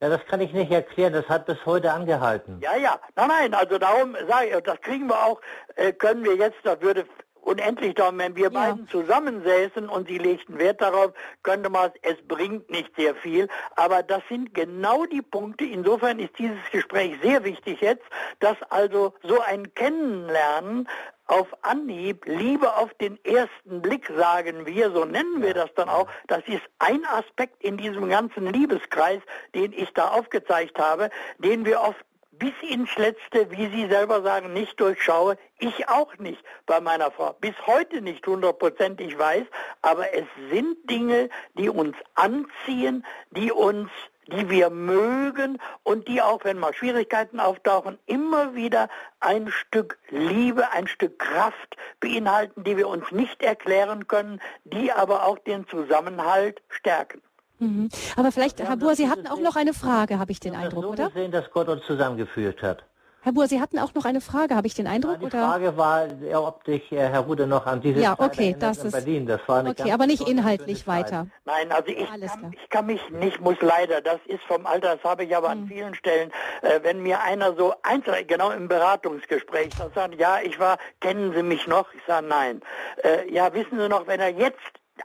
[SPEAKER 5] Ja, das kann ich nicht erklären, das hat bis heute angehalten.
[SPEAKER 2] Ja, ja. Nein, nein, also darum sage ich, das kriegen wir auch, äh, können wir jetzt, das würde unendlich dauern, wenn wir
[SPEAKER 1] Ja.
[SPEAKER 2] beiden zusammensäßen und sie legten Wert darauf, könnte man, es bringt nicht sehr viel, aber das sind genau die Punkte, insofern ist dieses Gespräch sehr wichtig jetzt, dass also so ein Kennenlernen auf Anhieb, Liebe auf den ersten Blick, sagen wir, so nennen wir das dann auch. Das ist ein Aspekt in diesem ganzen Liebeskreis, den ich da aufgezeigt habe, den wir oft bis ins Letzte, wie Sie selber sagen, nicht durchschaue. Ich auch nicht bei meiner Frau. Bis heute nicht hundertprozentig weiß, aber es sind Dinge, die uns anziehen, die uns die wir mögen und die auch, wenn mal Schwierigkeiten auftauchen, immer wieder ein Stück Liebe, ein Stück Kraft beinhalten, die wir uns nicht erklären können, die aber auch den Zusammenhalt stärken.
[SPEAKER 1] Mhm. Aber vielleicht, Herr Buhr, Sie hatten auch noch eine Frage, habe ich den Eindruck,
[SPEAKER 5] so
[SPEAKER 1] oder?
[SPEAKER 5] gesehen, dass Gott uns zusammengeführt hat.
[SPEAKER 1] Herr Buhr, Sie hatten auch noch eine Frage, habe ich den
[SPEAKER 5] Ja,
[SPEAKER 1] Eindruck,
[SPEAKER 5] die
[SPEAKER 1] oder?
[SPEAKER 5] Frage war, ja, ob dich äh, Herr Rude noch an diese
[SPEAKER 1] Ja, okay, das
[SPEAKER 5] in
[SPEAKER 1] ist-
[SPEAKER 5] Berlin. Das war eine
[SPEAKER 1] Okay,
[SPEAKER 5] ganz
[SPEAKER 1] aber nicht inhaltlich weiter.
[SPEAKER 2] Nein, also ich
[SPEAKER 1] Alles
[SPEAKER 2] kann, ich kann mich nicht, muss leider, das ist vom Alter, das habe ich aber an vielen Stellen, äh, wenn mir einer so einzeln, genau im Beratungsgespräch, dann sagt, ja, ich war, kennen Sie mich noch? Ich sage, nein. Äh, ja, wissen Sie noch, wenn er jetzt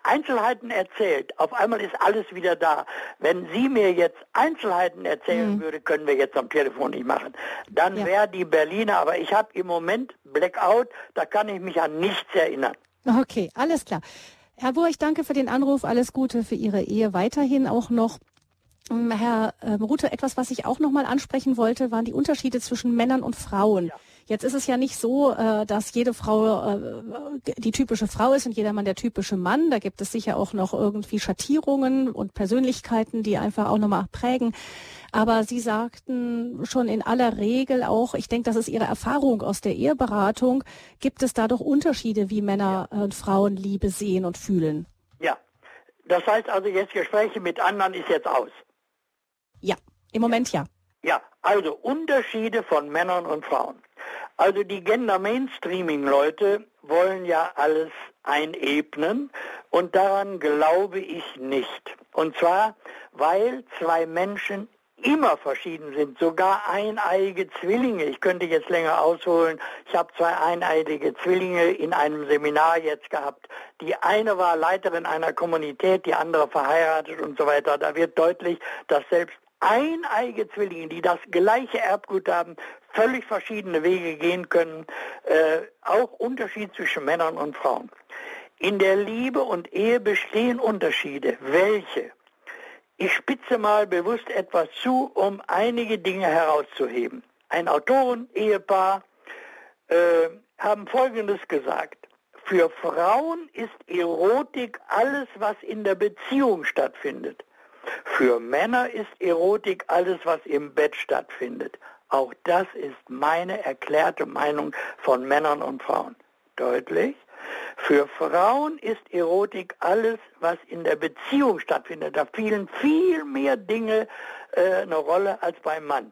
[SPEAKER 2] Einzelheiten erzählt, auf einmal ist alles wieder da. Wenn sie mir jetzt Einzelheiten erzählen würde, können wir jetzt am Telefon nicht machen. Dann
[SPEAKER 1] Ja.
[SPEAKER 2] wäre die Berliner, aber ich habe im Moment Blackout, da kann ich mich an nichts erinnern.
[SPEAKER 1] Okay, alles klar. Herr Buhr, ich danke für den Anruf. Alles Gute für Ihre Ehe weiterhin auch noch. Ähm, Herr ähm, Rute, etwas, was ich auch noch mal ansprechen wollte, waren die Unterschiede zwischen Männern und Frauen. Jetzt ist es ja nicht so, äh, dass jede Frau äh, die typische Frau ist und jeder Mann der typische Mann. Da gibt es sicher auch noch irgendwie Schattierungen und Persönlichkeiten, die einfach auch nochmal prägen. Aber Sie sagten schon in aller Regel auch, ich denke, das ist Ihre Erfahrung aus der Eheberatung, gibt es da doch Unterschiede, wie Männer und Frauen Liebe sehen und fühlen.
[SPEAKER 2] Ja. Das heißt also jetzt Gespräche mit anderen ist jetzt aus.
[SPEAKER 1] Ja, im Moment ja.
[SPEAKER 2] Ja, also Unterschiede von Männern und Frauen. Also die Gender Mainstreaming Leute wollen ja alles einebnen und daran glaube ich nicht. Und zwar, weil zwei Menschen immer verschieden sind, sogar eineiige Zwillinge. Ich könnte jetzt länger ausholen. Ich habe zwei eineiige Zwillinge in einem Seminar jetzt gehabt. Die eine war Leiterin einer Kommunität, die andere verheiratet und so weiter. Da wird deutlich, dass selbst eineige Zwillinge, die das gleiche Erbgut haben, völlig verschiedene Wege gehen können. Äh, auch Unterschied zwischen Männern und Frauen. In der Liebe und Ehe bestehen Unterschiede. Welche? Ich spitze mal bewusst etwas zu, um einige Dinge herauszuheben. Ein Autoren-Ehepaar äh, haben Folgendes gesagt. Für Frauen ist Erotik alles, was in der Beziehung stattfindet. Für Männer ist Erotik alles, was im Bett stattfindet. Auch das ist meine erklärte Meinung von Männern und Frauen. Deutlich? Für Frauen ist Erotik alles, was in der Beziehung stattfindet. Da fielen viel mehr Dinge äh, eine Rolle als beim Mann.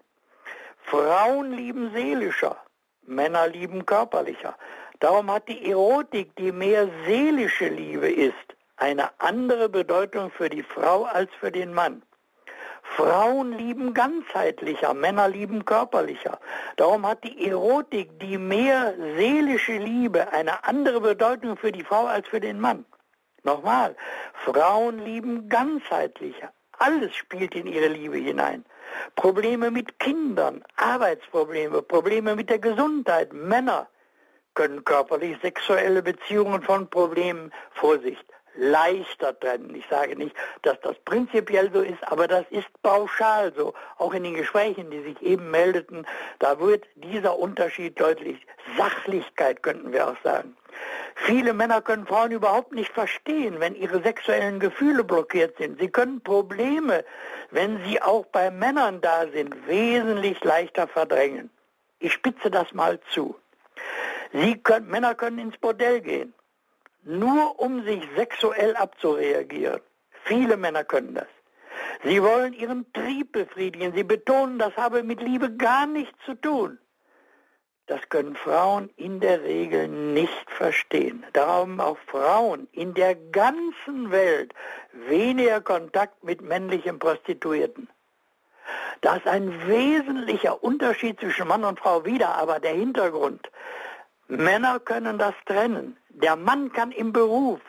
[SPEAKER 2] Frauen lieben seelischer, Männer lieben körperlicher. Darum hat die Erotik, die mehr seelische Liebe ist, eine andere Bedeutung für die Frau als für den Mann. Frauen lieben ganzheitlicher, Männer lieben körperlicher. Darum hat die Erotik, die mehr seelische Liebe, eine andere Bedeutung für die Frau als für den Mann. Nochmal, Frauen lieben ganzheitlicher. Alles spielt in ihre Liebe hinein. Probleme mit Kindern, Arbeitsprobleme, Probleme mit der Gesundheit. Männer können körperlich sexuelle Beziehungen von Problemen, Vorsicht, leichter trennen. Ich sage nicht, dass das prinzipiell so ist, aber das ist pauschal so. Auch in den Gesprächen, die sich eben meldeten, da wird dieser Unterschied deutlich. Sachlichkeit könnten wir auch sagen. Viele Männer können Frauen überhaupt nicht verstehen, wenn ihre sexuellen Gefühle blockiert sind. Sie können Probleme, wenn sie auch bei Männern da sind, wesentlich leichter verdrängen. Ich spitze das mal zu. Sie können, Männer können ins Bordell gehen nur um sich sexuell abzureagieren. Viele Männer können das. Sie wollen ihren Trieb befriedigen. Sie betonen, das habe mit Liebe gar nichts zu tun. Das können Frauen in der Regel nicht verstehen. Darum auch Frauen in der ganzen Welt weniger Kontakt mit männlichen Prostituierten. Das ist ein wesentlicher Unterschied zwischen Mann und Frau wieder, aber der Hintergrund. Männer können das trennen. Der Mann kann im Beruf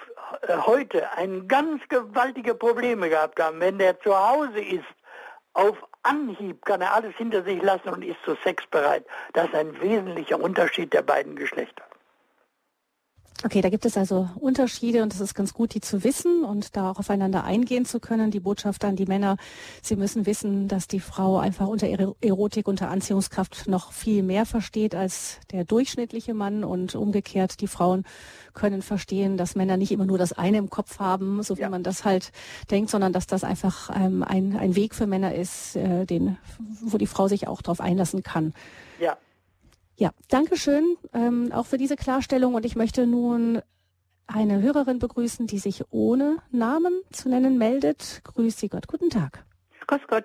[SPEAKER 2] äh, heute ein ganz gewaltige Probleme gehabt haben. Wenn der zu Hause ist, auf Anhieb kann er alles hinter sich lassen und ist zu Sex bereit. Das ist ein wesentlicher Unterschied der beiden Geschlechter.
[SPEAKER 1] Okay, da gibt es also Unterschiede und es ist ganz gut, die zu wissen und da auch aufeinander eingehen zu können. Die Botschaft an die Männer, sie müssen wissen, dass die Frau einfach unter Erotik, unter Anziehungskraft noch viel mehr versteht als der durchschnittliche Mann und umgekehrt, die Frauen können verstehen, dass Männer nicht immer nur das eine im Kopf haben, so wie ja. man das halt denkt, sondern dass das einfach ähm, ein, ein Weg für Männer ist, äh, den, wo die Frau sich auch darauf einlassen kann.
[SPEAKER 2] Ja.
[SPEAKER 1] Ja, danke schön ähm, auch für diese Klarstellung und ich möchte nun eine Hörerin begrüßen, die sich ohne Namen zu nennen meldet. Grüß Sie Gott, guten Tag.
[SPEAKER 6] Grüß Gott.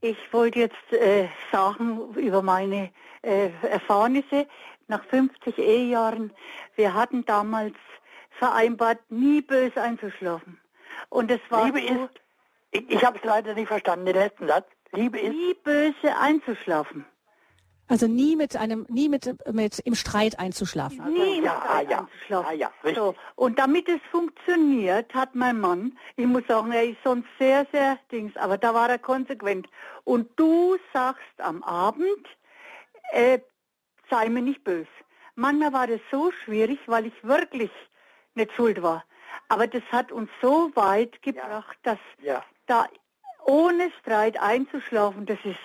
[SPEAKER 6] Ich wollte jetzt äh, sagen über meine äh, Erfahrnisse nach 50 Ehejahren. Wir hatten damals vereinbart, nie böse einzuschlafen. Und es war
[SPEAKER 2] Liebe so, ist, ich, ich habe es leider nicht verstanden, den letzten Satz.
[SPEAKER 6] Liebe ist, nie böse einzuschlafen.
[SPEAKER 1] Also nie mit einem, nie mit, mit im Streit einzuschlafen.
[SPEAKER 6] Also, nie im ja, Streit ja, einzuschlafen. Ah, ja, richtig. So. Und damit es funktioniert, hat mein Mann, ich muss sagen, er ist sonst sehr, sehr dings, aber da war er konsequent. Und du sagst am Abend, äh, sei mir nicht böse. Manchmal war das so schwierig, weil ich wirklich nicht schuld war. Aber das hat uns so weit gebracht, ja. dass ja. da ohne Streit einzuschlafen, das ist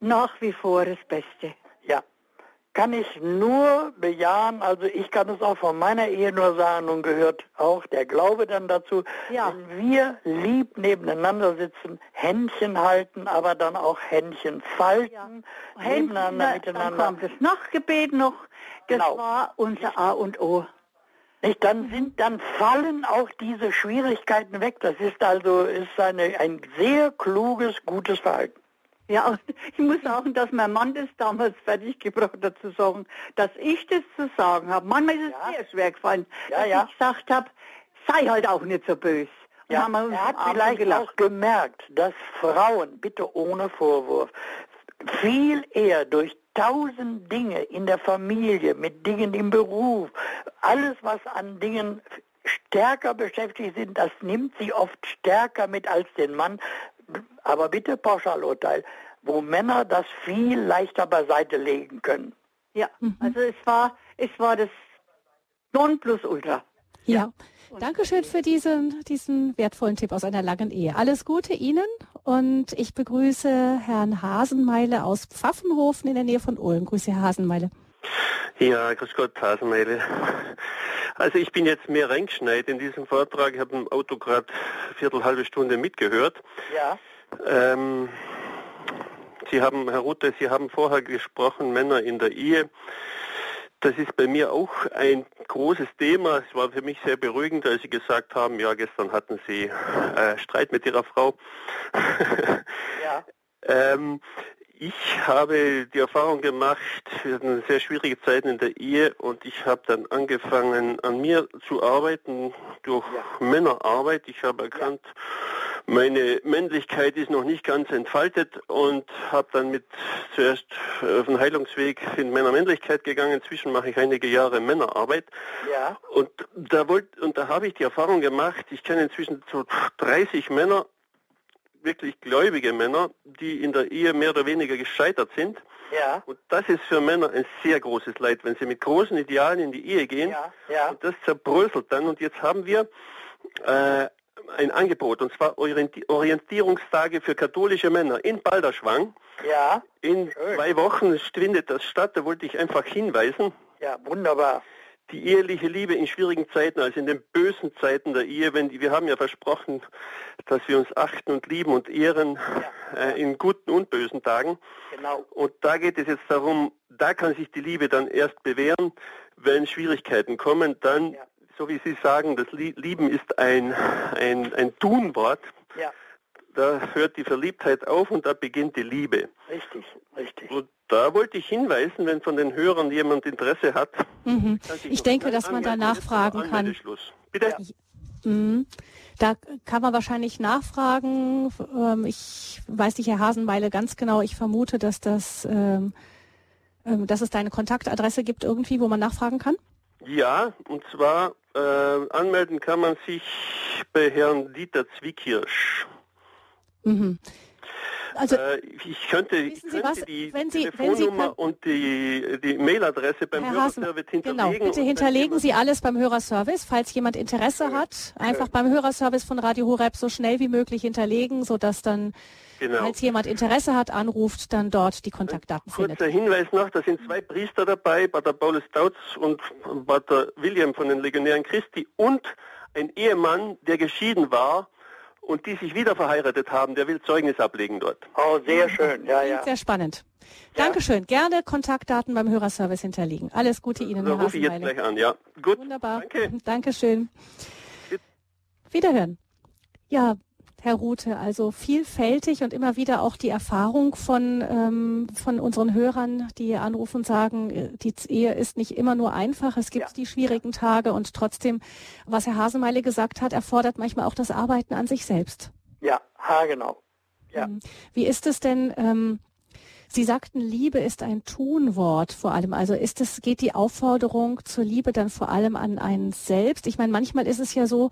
[SPEAKER 6] nach wie vor das Beste.
[SPEAKER 2] Ja, kann ich nur bejahen. Also ich kann es auch von meiner Ehe nur sagen und gehört auch der Glaube dann dazu. Ja. Wenn wir lieb nebeneinander sitzen, Händchen halten, aber dann auch Händchen falten, ja.
[SPEAKER 6] nebeneinander, Händchen, miteinander. Dann kommt das Nachgebet noch. Das genau. war unser A und O.
[SPEAKER 2] Nicht, dann sind, dann fallen auch diese Schwierigkeiten weg. Das ist also ist eine, ein sehr kluges, gutes Verhalten.
[SPEAKER 6] Ja, ich muss sagen, dass mein Mann das damals fertig gebracht hat zu sagen, dass ich das zu sagen habe. Manchmal ist es ja. sehr schwer gefallen, ja, dass ja. ich gesagt habe, sei halt auch nicht so böse.
[SPEAKER 2] Ja, er hat vielleicht gelacht. auch gemerkt, dass Frauen, bitte ohne Vorwurf, viel eher durch tausend Dinge in der Familie, mit Dingen im Beruf, alles was an Dingen stärker beschäftigt sind, das nimmt sie oft stärker mit als den Mann, aber bitte Pauschalurteil, wo Männer das viel leichter beiseite legen können.
[SPEAKER 6] Ja, mhm. also es war, es war das Nonplusultra.
[SPEAKER 1] Ja. ja. Dankeschön für diesen, diesen wertvollen Tipp aus einer langen Ehe. Alles Gute Ihnen und ich begrüße Herrn Hasenmeile aus Pfaffenhofen in der Nähe von Ulm. Grüße, Herr Hasenmeile.
[SPEAKER 7] Ja, grüß Gott, Hasenmeile. Also ich bin jetzt mehr reingeschneit in diesem Vortrag. Ich habe im Auto gerade viertel halbe Stunde mitgehört.
[SPEAKER 2] Ja.
[SPEAKER 7] Ähm, Sie haben, Herr Rute, Sie haben vorher gesprochen, Männer in der Ehe. Das ist bei mir auch ein großes Thema. Es war für mich sehr beruhigend, als Sie gesagt haben, ja, gestern hatten Sie äh, Streit mit Ihrer Frau.
[SPEAKER 2] ja. (laughs)
[SPEAKER 7] ähm, Ich habe die Erfahrung gemacht, wir hatten sehr schwierige Zeiten in der Ehe und ich habe dann angefangen, an mir zu arbeiten durch ja. Männerarbeit. Ich habe erkannt, meine Männlichkeit ist noch nicht ganz entfaltet und habe dann mit zuerst auf den Heilungsweg in meiner Männlichkeit gegangen. Inzwischen mache ich einige Jahre Männerarbeit. Ja. Und da wollte und da habe ich die Erfahrung gemacht, ich kenne inzwischen so 30 Männer, wirklich gläubige Männer, die in der Ehe mehr oder weniger gescheitert sind. Ja. Und das ist für Männer ein sehr großes Leid, wenn sie mit großen Idealen in die Ehe gehen. Ja. Ja. Und das zerbröselt dann. Und jetzt haben wir äh, ein Angebot, und zwar Orientierungstage für katholische Männer in Balderschwang. Ja. In Schön. zwei Wochen findet das statt. Da wollte ich einfach hinweisen.
[SPEAKER 2] Ja, wunderbar
[SPEAKER 7] die eheliche Liebe in schwierigen Zeiten, also in den bösen Zeiten der Ehe, wenn die, wir haben ja versprochen, dass wir uns achten und lieben und ehren äh, in guten und bösen Tagen. Genau. Und da geht es jetzt darum, da kann sich die Liebe dann erst bewähren, wenn Schwierigkeiten kommen, dann, ja. so wie Sie sagen, das Lieben ist ein, ein, ein Tunwort. Ja da hört die Verliebtheit auf und da beginnt die Liebe.
[SPEAKER 2] Richtig, richtig.
[SPEAKER 7] Und da wollte ich hinweisen, wenn von den Hörern jemand Interesse hat.
[SPEAKER 1] Mhm. Ich denke, dass man da nachfragen kann. Bitte? Ja. Mhm. Da kann man wahrscheinlich nachfragen. Ähm, ich weiß nicht, Herr Hasenmeile, ganz genau. Ich vermute, dass das, ähm, ähm, dass es da eine Kontaktadresse gibt irgendwie, wo man nachfragen kann.
[SPEAKER 7] Ja, und zwar äh, anmelden kann man sich bei Herrn Dieter Zwiekirsch. Mhm. Also, äh, ich könnte, ich könnte was, die Sie, Telefonnummer und die, die Mailadresse beim Herr Hörerservice
[SPEAKER 1] hinterlegen. Genau, bitte hinterlegen Sie alles beim Hörerservice, falls jemand Interesse ja. hat. Einfach ja. beim Hörerservice von Radio Horeb so schnell wie möglich hinterlegen, sodass dann, genau. falls jemand Interesse hat, anruft, dann dort die Kontaktdaten
[SPEAKER 7] Ein findet. Kurzer Hinweis noch, da sind zwei Priester dabei, Pater Paulus Dautz und Pater William von den Legionären Christi und ein Ehemann, der geschieden war und die sich wieder verheiratet haben, der will Zeugnis ablegen dort.
[SPEAKER 2] Oh, sehr schön. Ja, ja.
[SPEAKER 1] Sehr spannend. Ja. Dankeschön. Gerne Kontaktdaten beim Hörerservice hinterlegen. Alles Gute Ihnen,
[SPEAKER 7] Herr rufe ich jetzt gleich an, ja.
[SPEAKER 1] Gut. Wunderbar. Danke. (laughs) Dankeschön. Wiederhören. Ja, Herr Rute, also vielfältig und immer wieder auch die Erfahrung von, ähm, von unseren Hörern, die anrufen und sagen, äh, die Ehe ist nicht immer nur einfach, es gibt ja. die schwierigen Tage und trotzdem, was Herr Hasemeile gesagt hat, erfordert manchmal auch das Arbeiten an sich selbst.
[SPEAKER 2] Ja, ha, genau.
[SPEAKER 1] Ja. Ähm, wie ist es denn, ähm, Sie sagten, Liebe ist ein Tunwort vor allem. Also ist es, geht die Aufforderung zur Liebe dann vor allem an einen selbst? Ich meine, manchmal ist es ja so,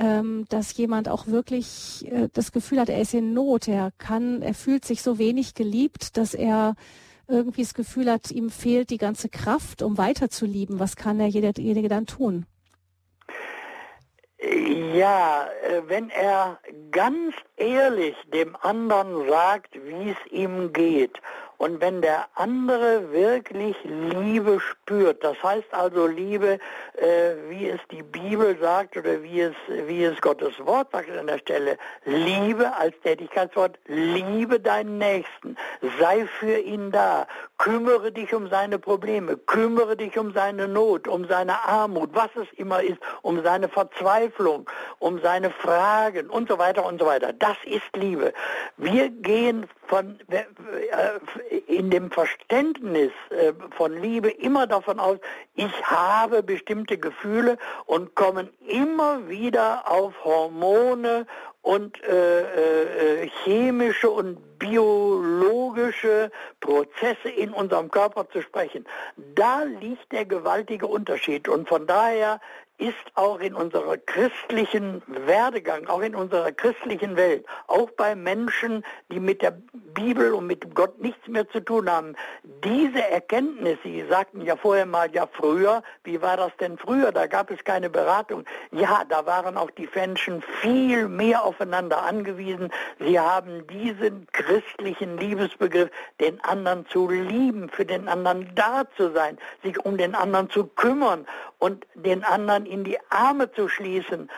[SPEAKER 1] ähm, dass jemand auch wirklich äh, das Gefühl hat, er ist in Not, er kann, er fühlt sich so wenig geliebt, dass er irgendwie das Gefühl hat, ihm fehlt die ganze Kraft, um weiterzulieben. Was kann er derjenige dann tun?
[SPEAKER 2] Ja, äh, wenn er ganz ehrlich dem anderen sagt, wie es ihm geht und wenn der andere wirklich Liebe spürt, das heißt also Liebe, äh, wie es die Bibel sagt oder wie es, wie es Gottes Wort sagt an der Stelle, Liebe als Tätigkeitswort, liebe deinen Nächsten, sei für ihn da, kümmere dich um seine Probleme, kümmere dich um seine Not, um seine Armut, was es immer ist, um seine Verzweiflung, um seine Fragen und so weiter und so weiter. Das ist Liebe. Wir gehen von, äh, in dem Verständnis äh, von Liebe immer davon aus, ich habe bestimmte Gefühle und kommen immer wieder auf Hormone und äh, äh, chemische und biologische Prozesse in unserem Körper zu sprechen. Da liegt der gewaltige Unterschied und von daher ist auch in unserer christlichen Werdegang, auch in unserer christlichen Welt, auch bei Menschen, die mit der Bibel und mit Gott nichts mehr zu tun haben, diese Erkenntnis, Sie sagten ja vorher mal, ja früher, wie war das denn früher? Da gab es keine Beratung. Ja, da waren auch die Menschen viel mehr aufeinander angewiesen. Sie haben diesen christlichen Liebesbegriff, den anderen zu lieben, für den anderen da zu sein, sich um den anderen zu kümmern und den anderen in die Arme zu schließen,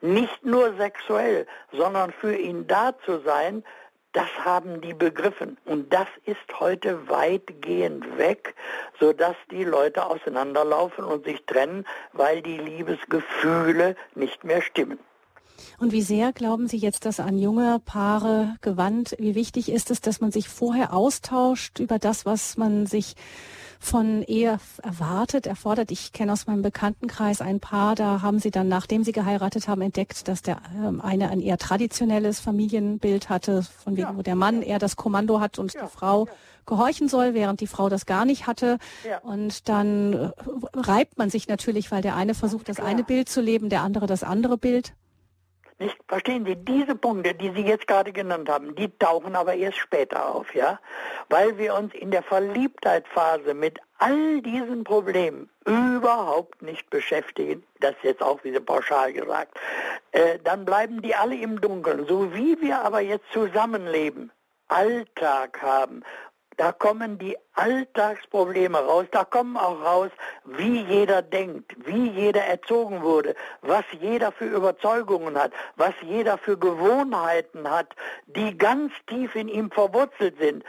[SPEAKER 2] nicht nur sexuell, sondern für ihn da zu sein, das haben die begriffen. Und das ist heute weitgehend weg, sodass die Leute auseinanderlaufen und sich trennen, weil die Liebesgefühle nicht mehr stimmen.
[SPEAKER 1] Und wie sehr glauben Sie jetzt, dass an junge Paare gewandt, wie wichtig ist es, dass man sich vorher austauscht über das, was man sich von Ehe erwartet, erfordert. Ich kenne aus meinem Bekanntenkreis ein Paar, da haben sie dann, nachdem sie geheiratet haben, entdeckt, dass der ähm, eine ein eher traditionelles Familienbild hatte, von wegen, ja. wo der Mann eher das Kommando hat und ja. die Frau gehorchen soll, während die Frau das gar nicht hatte. Ja. Und dann äh, reibt man sich natürlich, weil der eine versucht, das eine Bild zu leben, der andere das andere Bild.
[SPEAKER 2] Nicht? Verstehen Sie, diese Punkte, die Sie jetzt gerade genannt haben, die tauchen aber erst später auf, ja? Weil wir uns in der Verliebtheitsphase mit all diesen Problemen überhaupt nicht beschäftigen, das jetzt auch wieder pauschal gesagt, äh, dann bleiben die alle im Dunkeln. So wie wir aber jetzt zusammenleben, Alltag haben da kommen die Alltagsprobleme raus, da kommen auch raus, wie jeder denkt, wie jeder erzogen wurde, was jeder für Überzeugungen hat, was jeder für Gewohnheiten hat, die ganz tief in ihm verwurzelt sind.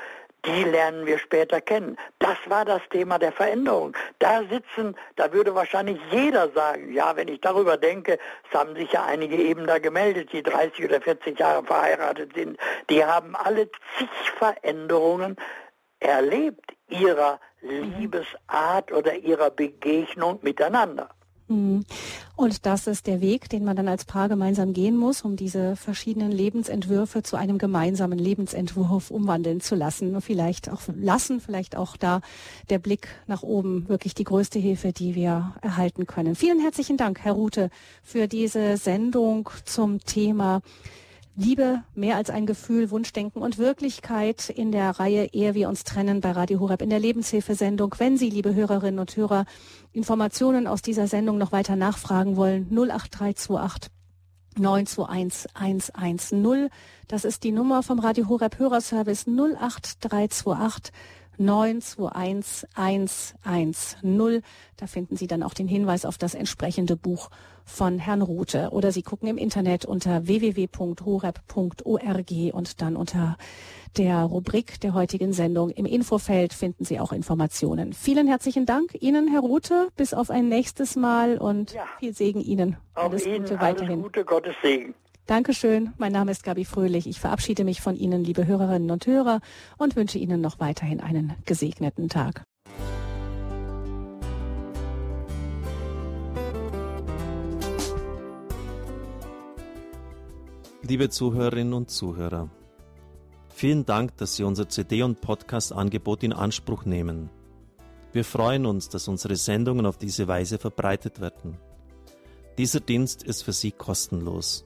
[SPEAKER 2] Die lernen wir später kennen. Das war das Thema der Veränderung. Da sitzen, da würde wahrscheinlich jeder sagen, ja, wenn ich darüber denke, es haben sich ja einige eben da gemeldet, die 30 oder 40 Jahre verheiratet sind, die haben alle zig Veränderungen erlebt ihrer Liebesart oder ihrer Begegnung miteinander.
[SPEAKER 1] Mhm. Und das ist der Weg, den man dann als Paar gemeinsam gehen muss, um diese verschiedenen Lebensentwürfe zu einem gemeinsamen Lebensentwurf umwandeln zu lassen. Und vielleicht auch lassen, vielleicht auch da der Blick nach oben wirklich die größte Hilfe, die wir erhalten können. Vielen herzlichen Dank, Herr Rute, für diese Sendung zum Thema Liebe mehr als ein Gefühl, Wunschdenken und Wirklichkeit in der Reihe Ehe wir uns trennen bei Radio Horeb in der Lebenshilfesendung. Wenn Sie, liebe Hörerinnen und Hörer, Informationen aus dieser Sendung noch weiter nachfragen wollen, 08328 921 110. Das ist die Nummer vom Radio Horeb Hörerservice 08328 921 110. Da finden Sie dann auch den Hinweis auf das entsprechende Buch von Herrn Rute. Oder Sie gucken im Internet unter www.horeb.org und dann unter der Rubrik der heutigen Sendung im Infofeld finden Sie auch Informationen. Vielen herzlichen Dank Ihnen, Herr Rute. Bis auf ein nächstes Mal und ja. viel Segen Ihnen.
[SPEAKER 2] Auch alles Ihnen Gute weiterhin. Alles Gute, Gottes Segen.
[SPEAKER 1] Dankeschön. Mein Name ist Gabi Fröhlich. Ich verabschiede mich von Ihnen, liebe Hörerinnen und Hörer, und wünsche Ihnen noch weiterhin einen gesegneten Tag.
[SPEAKER 8] Liebe Zuhörerinnen und Zuhörer, vielen Dank, dass Sie unser CD- und Podcast-Angebot in Anspruch nehmen. Wir freuen uns, dass unsere Sendungen auf diese Weise verbreitet werden. Dieser Dienst ist für Sie kostenlos.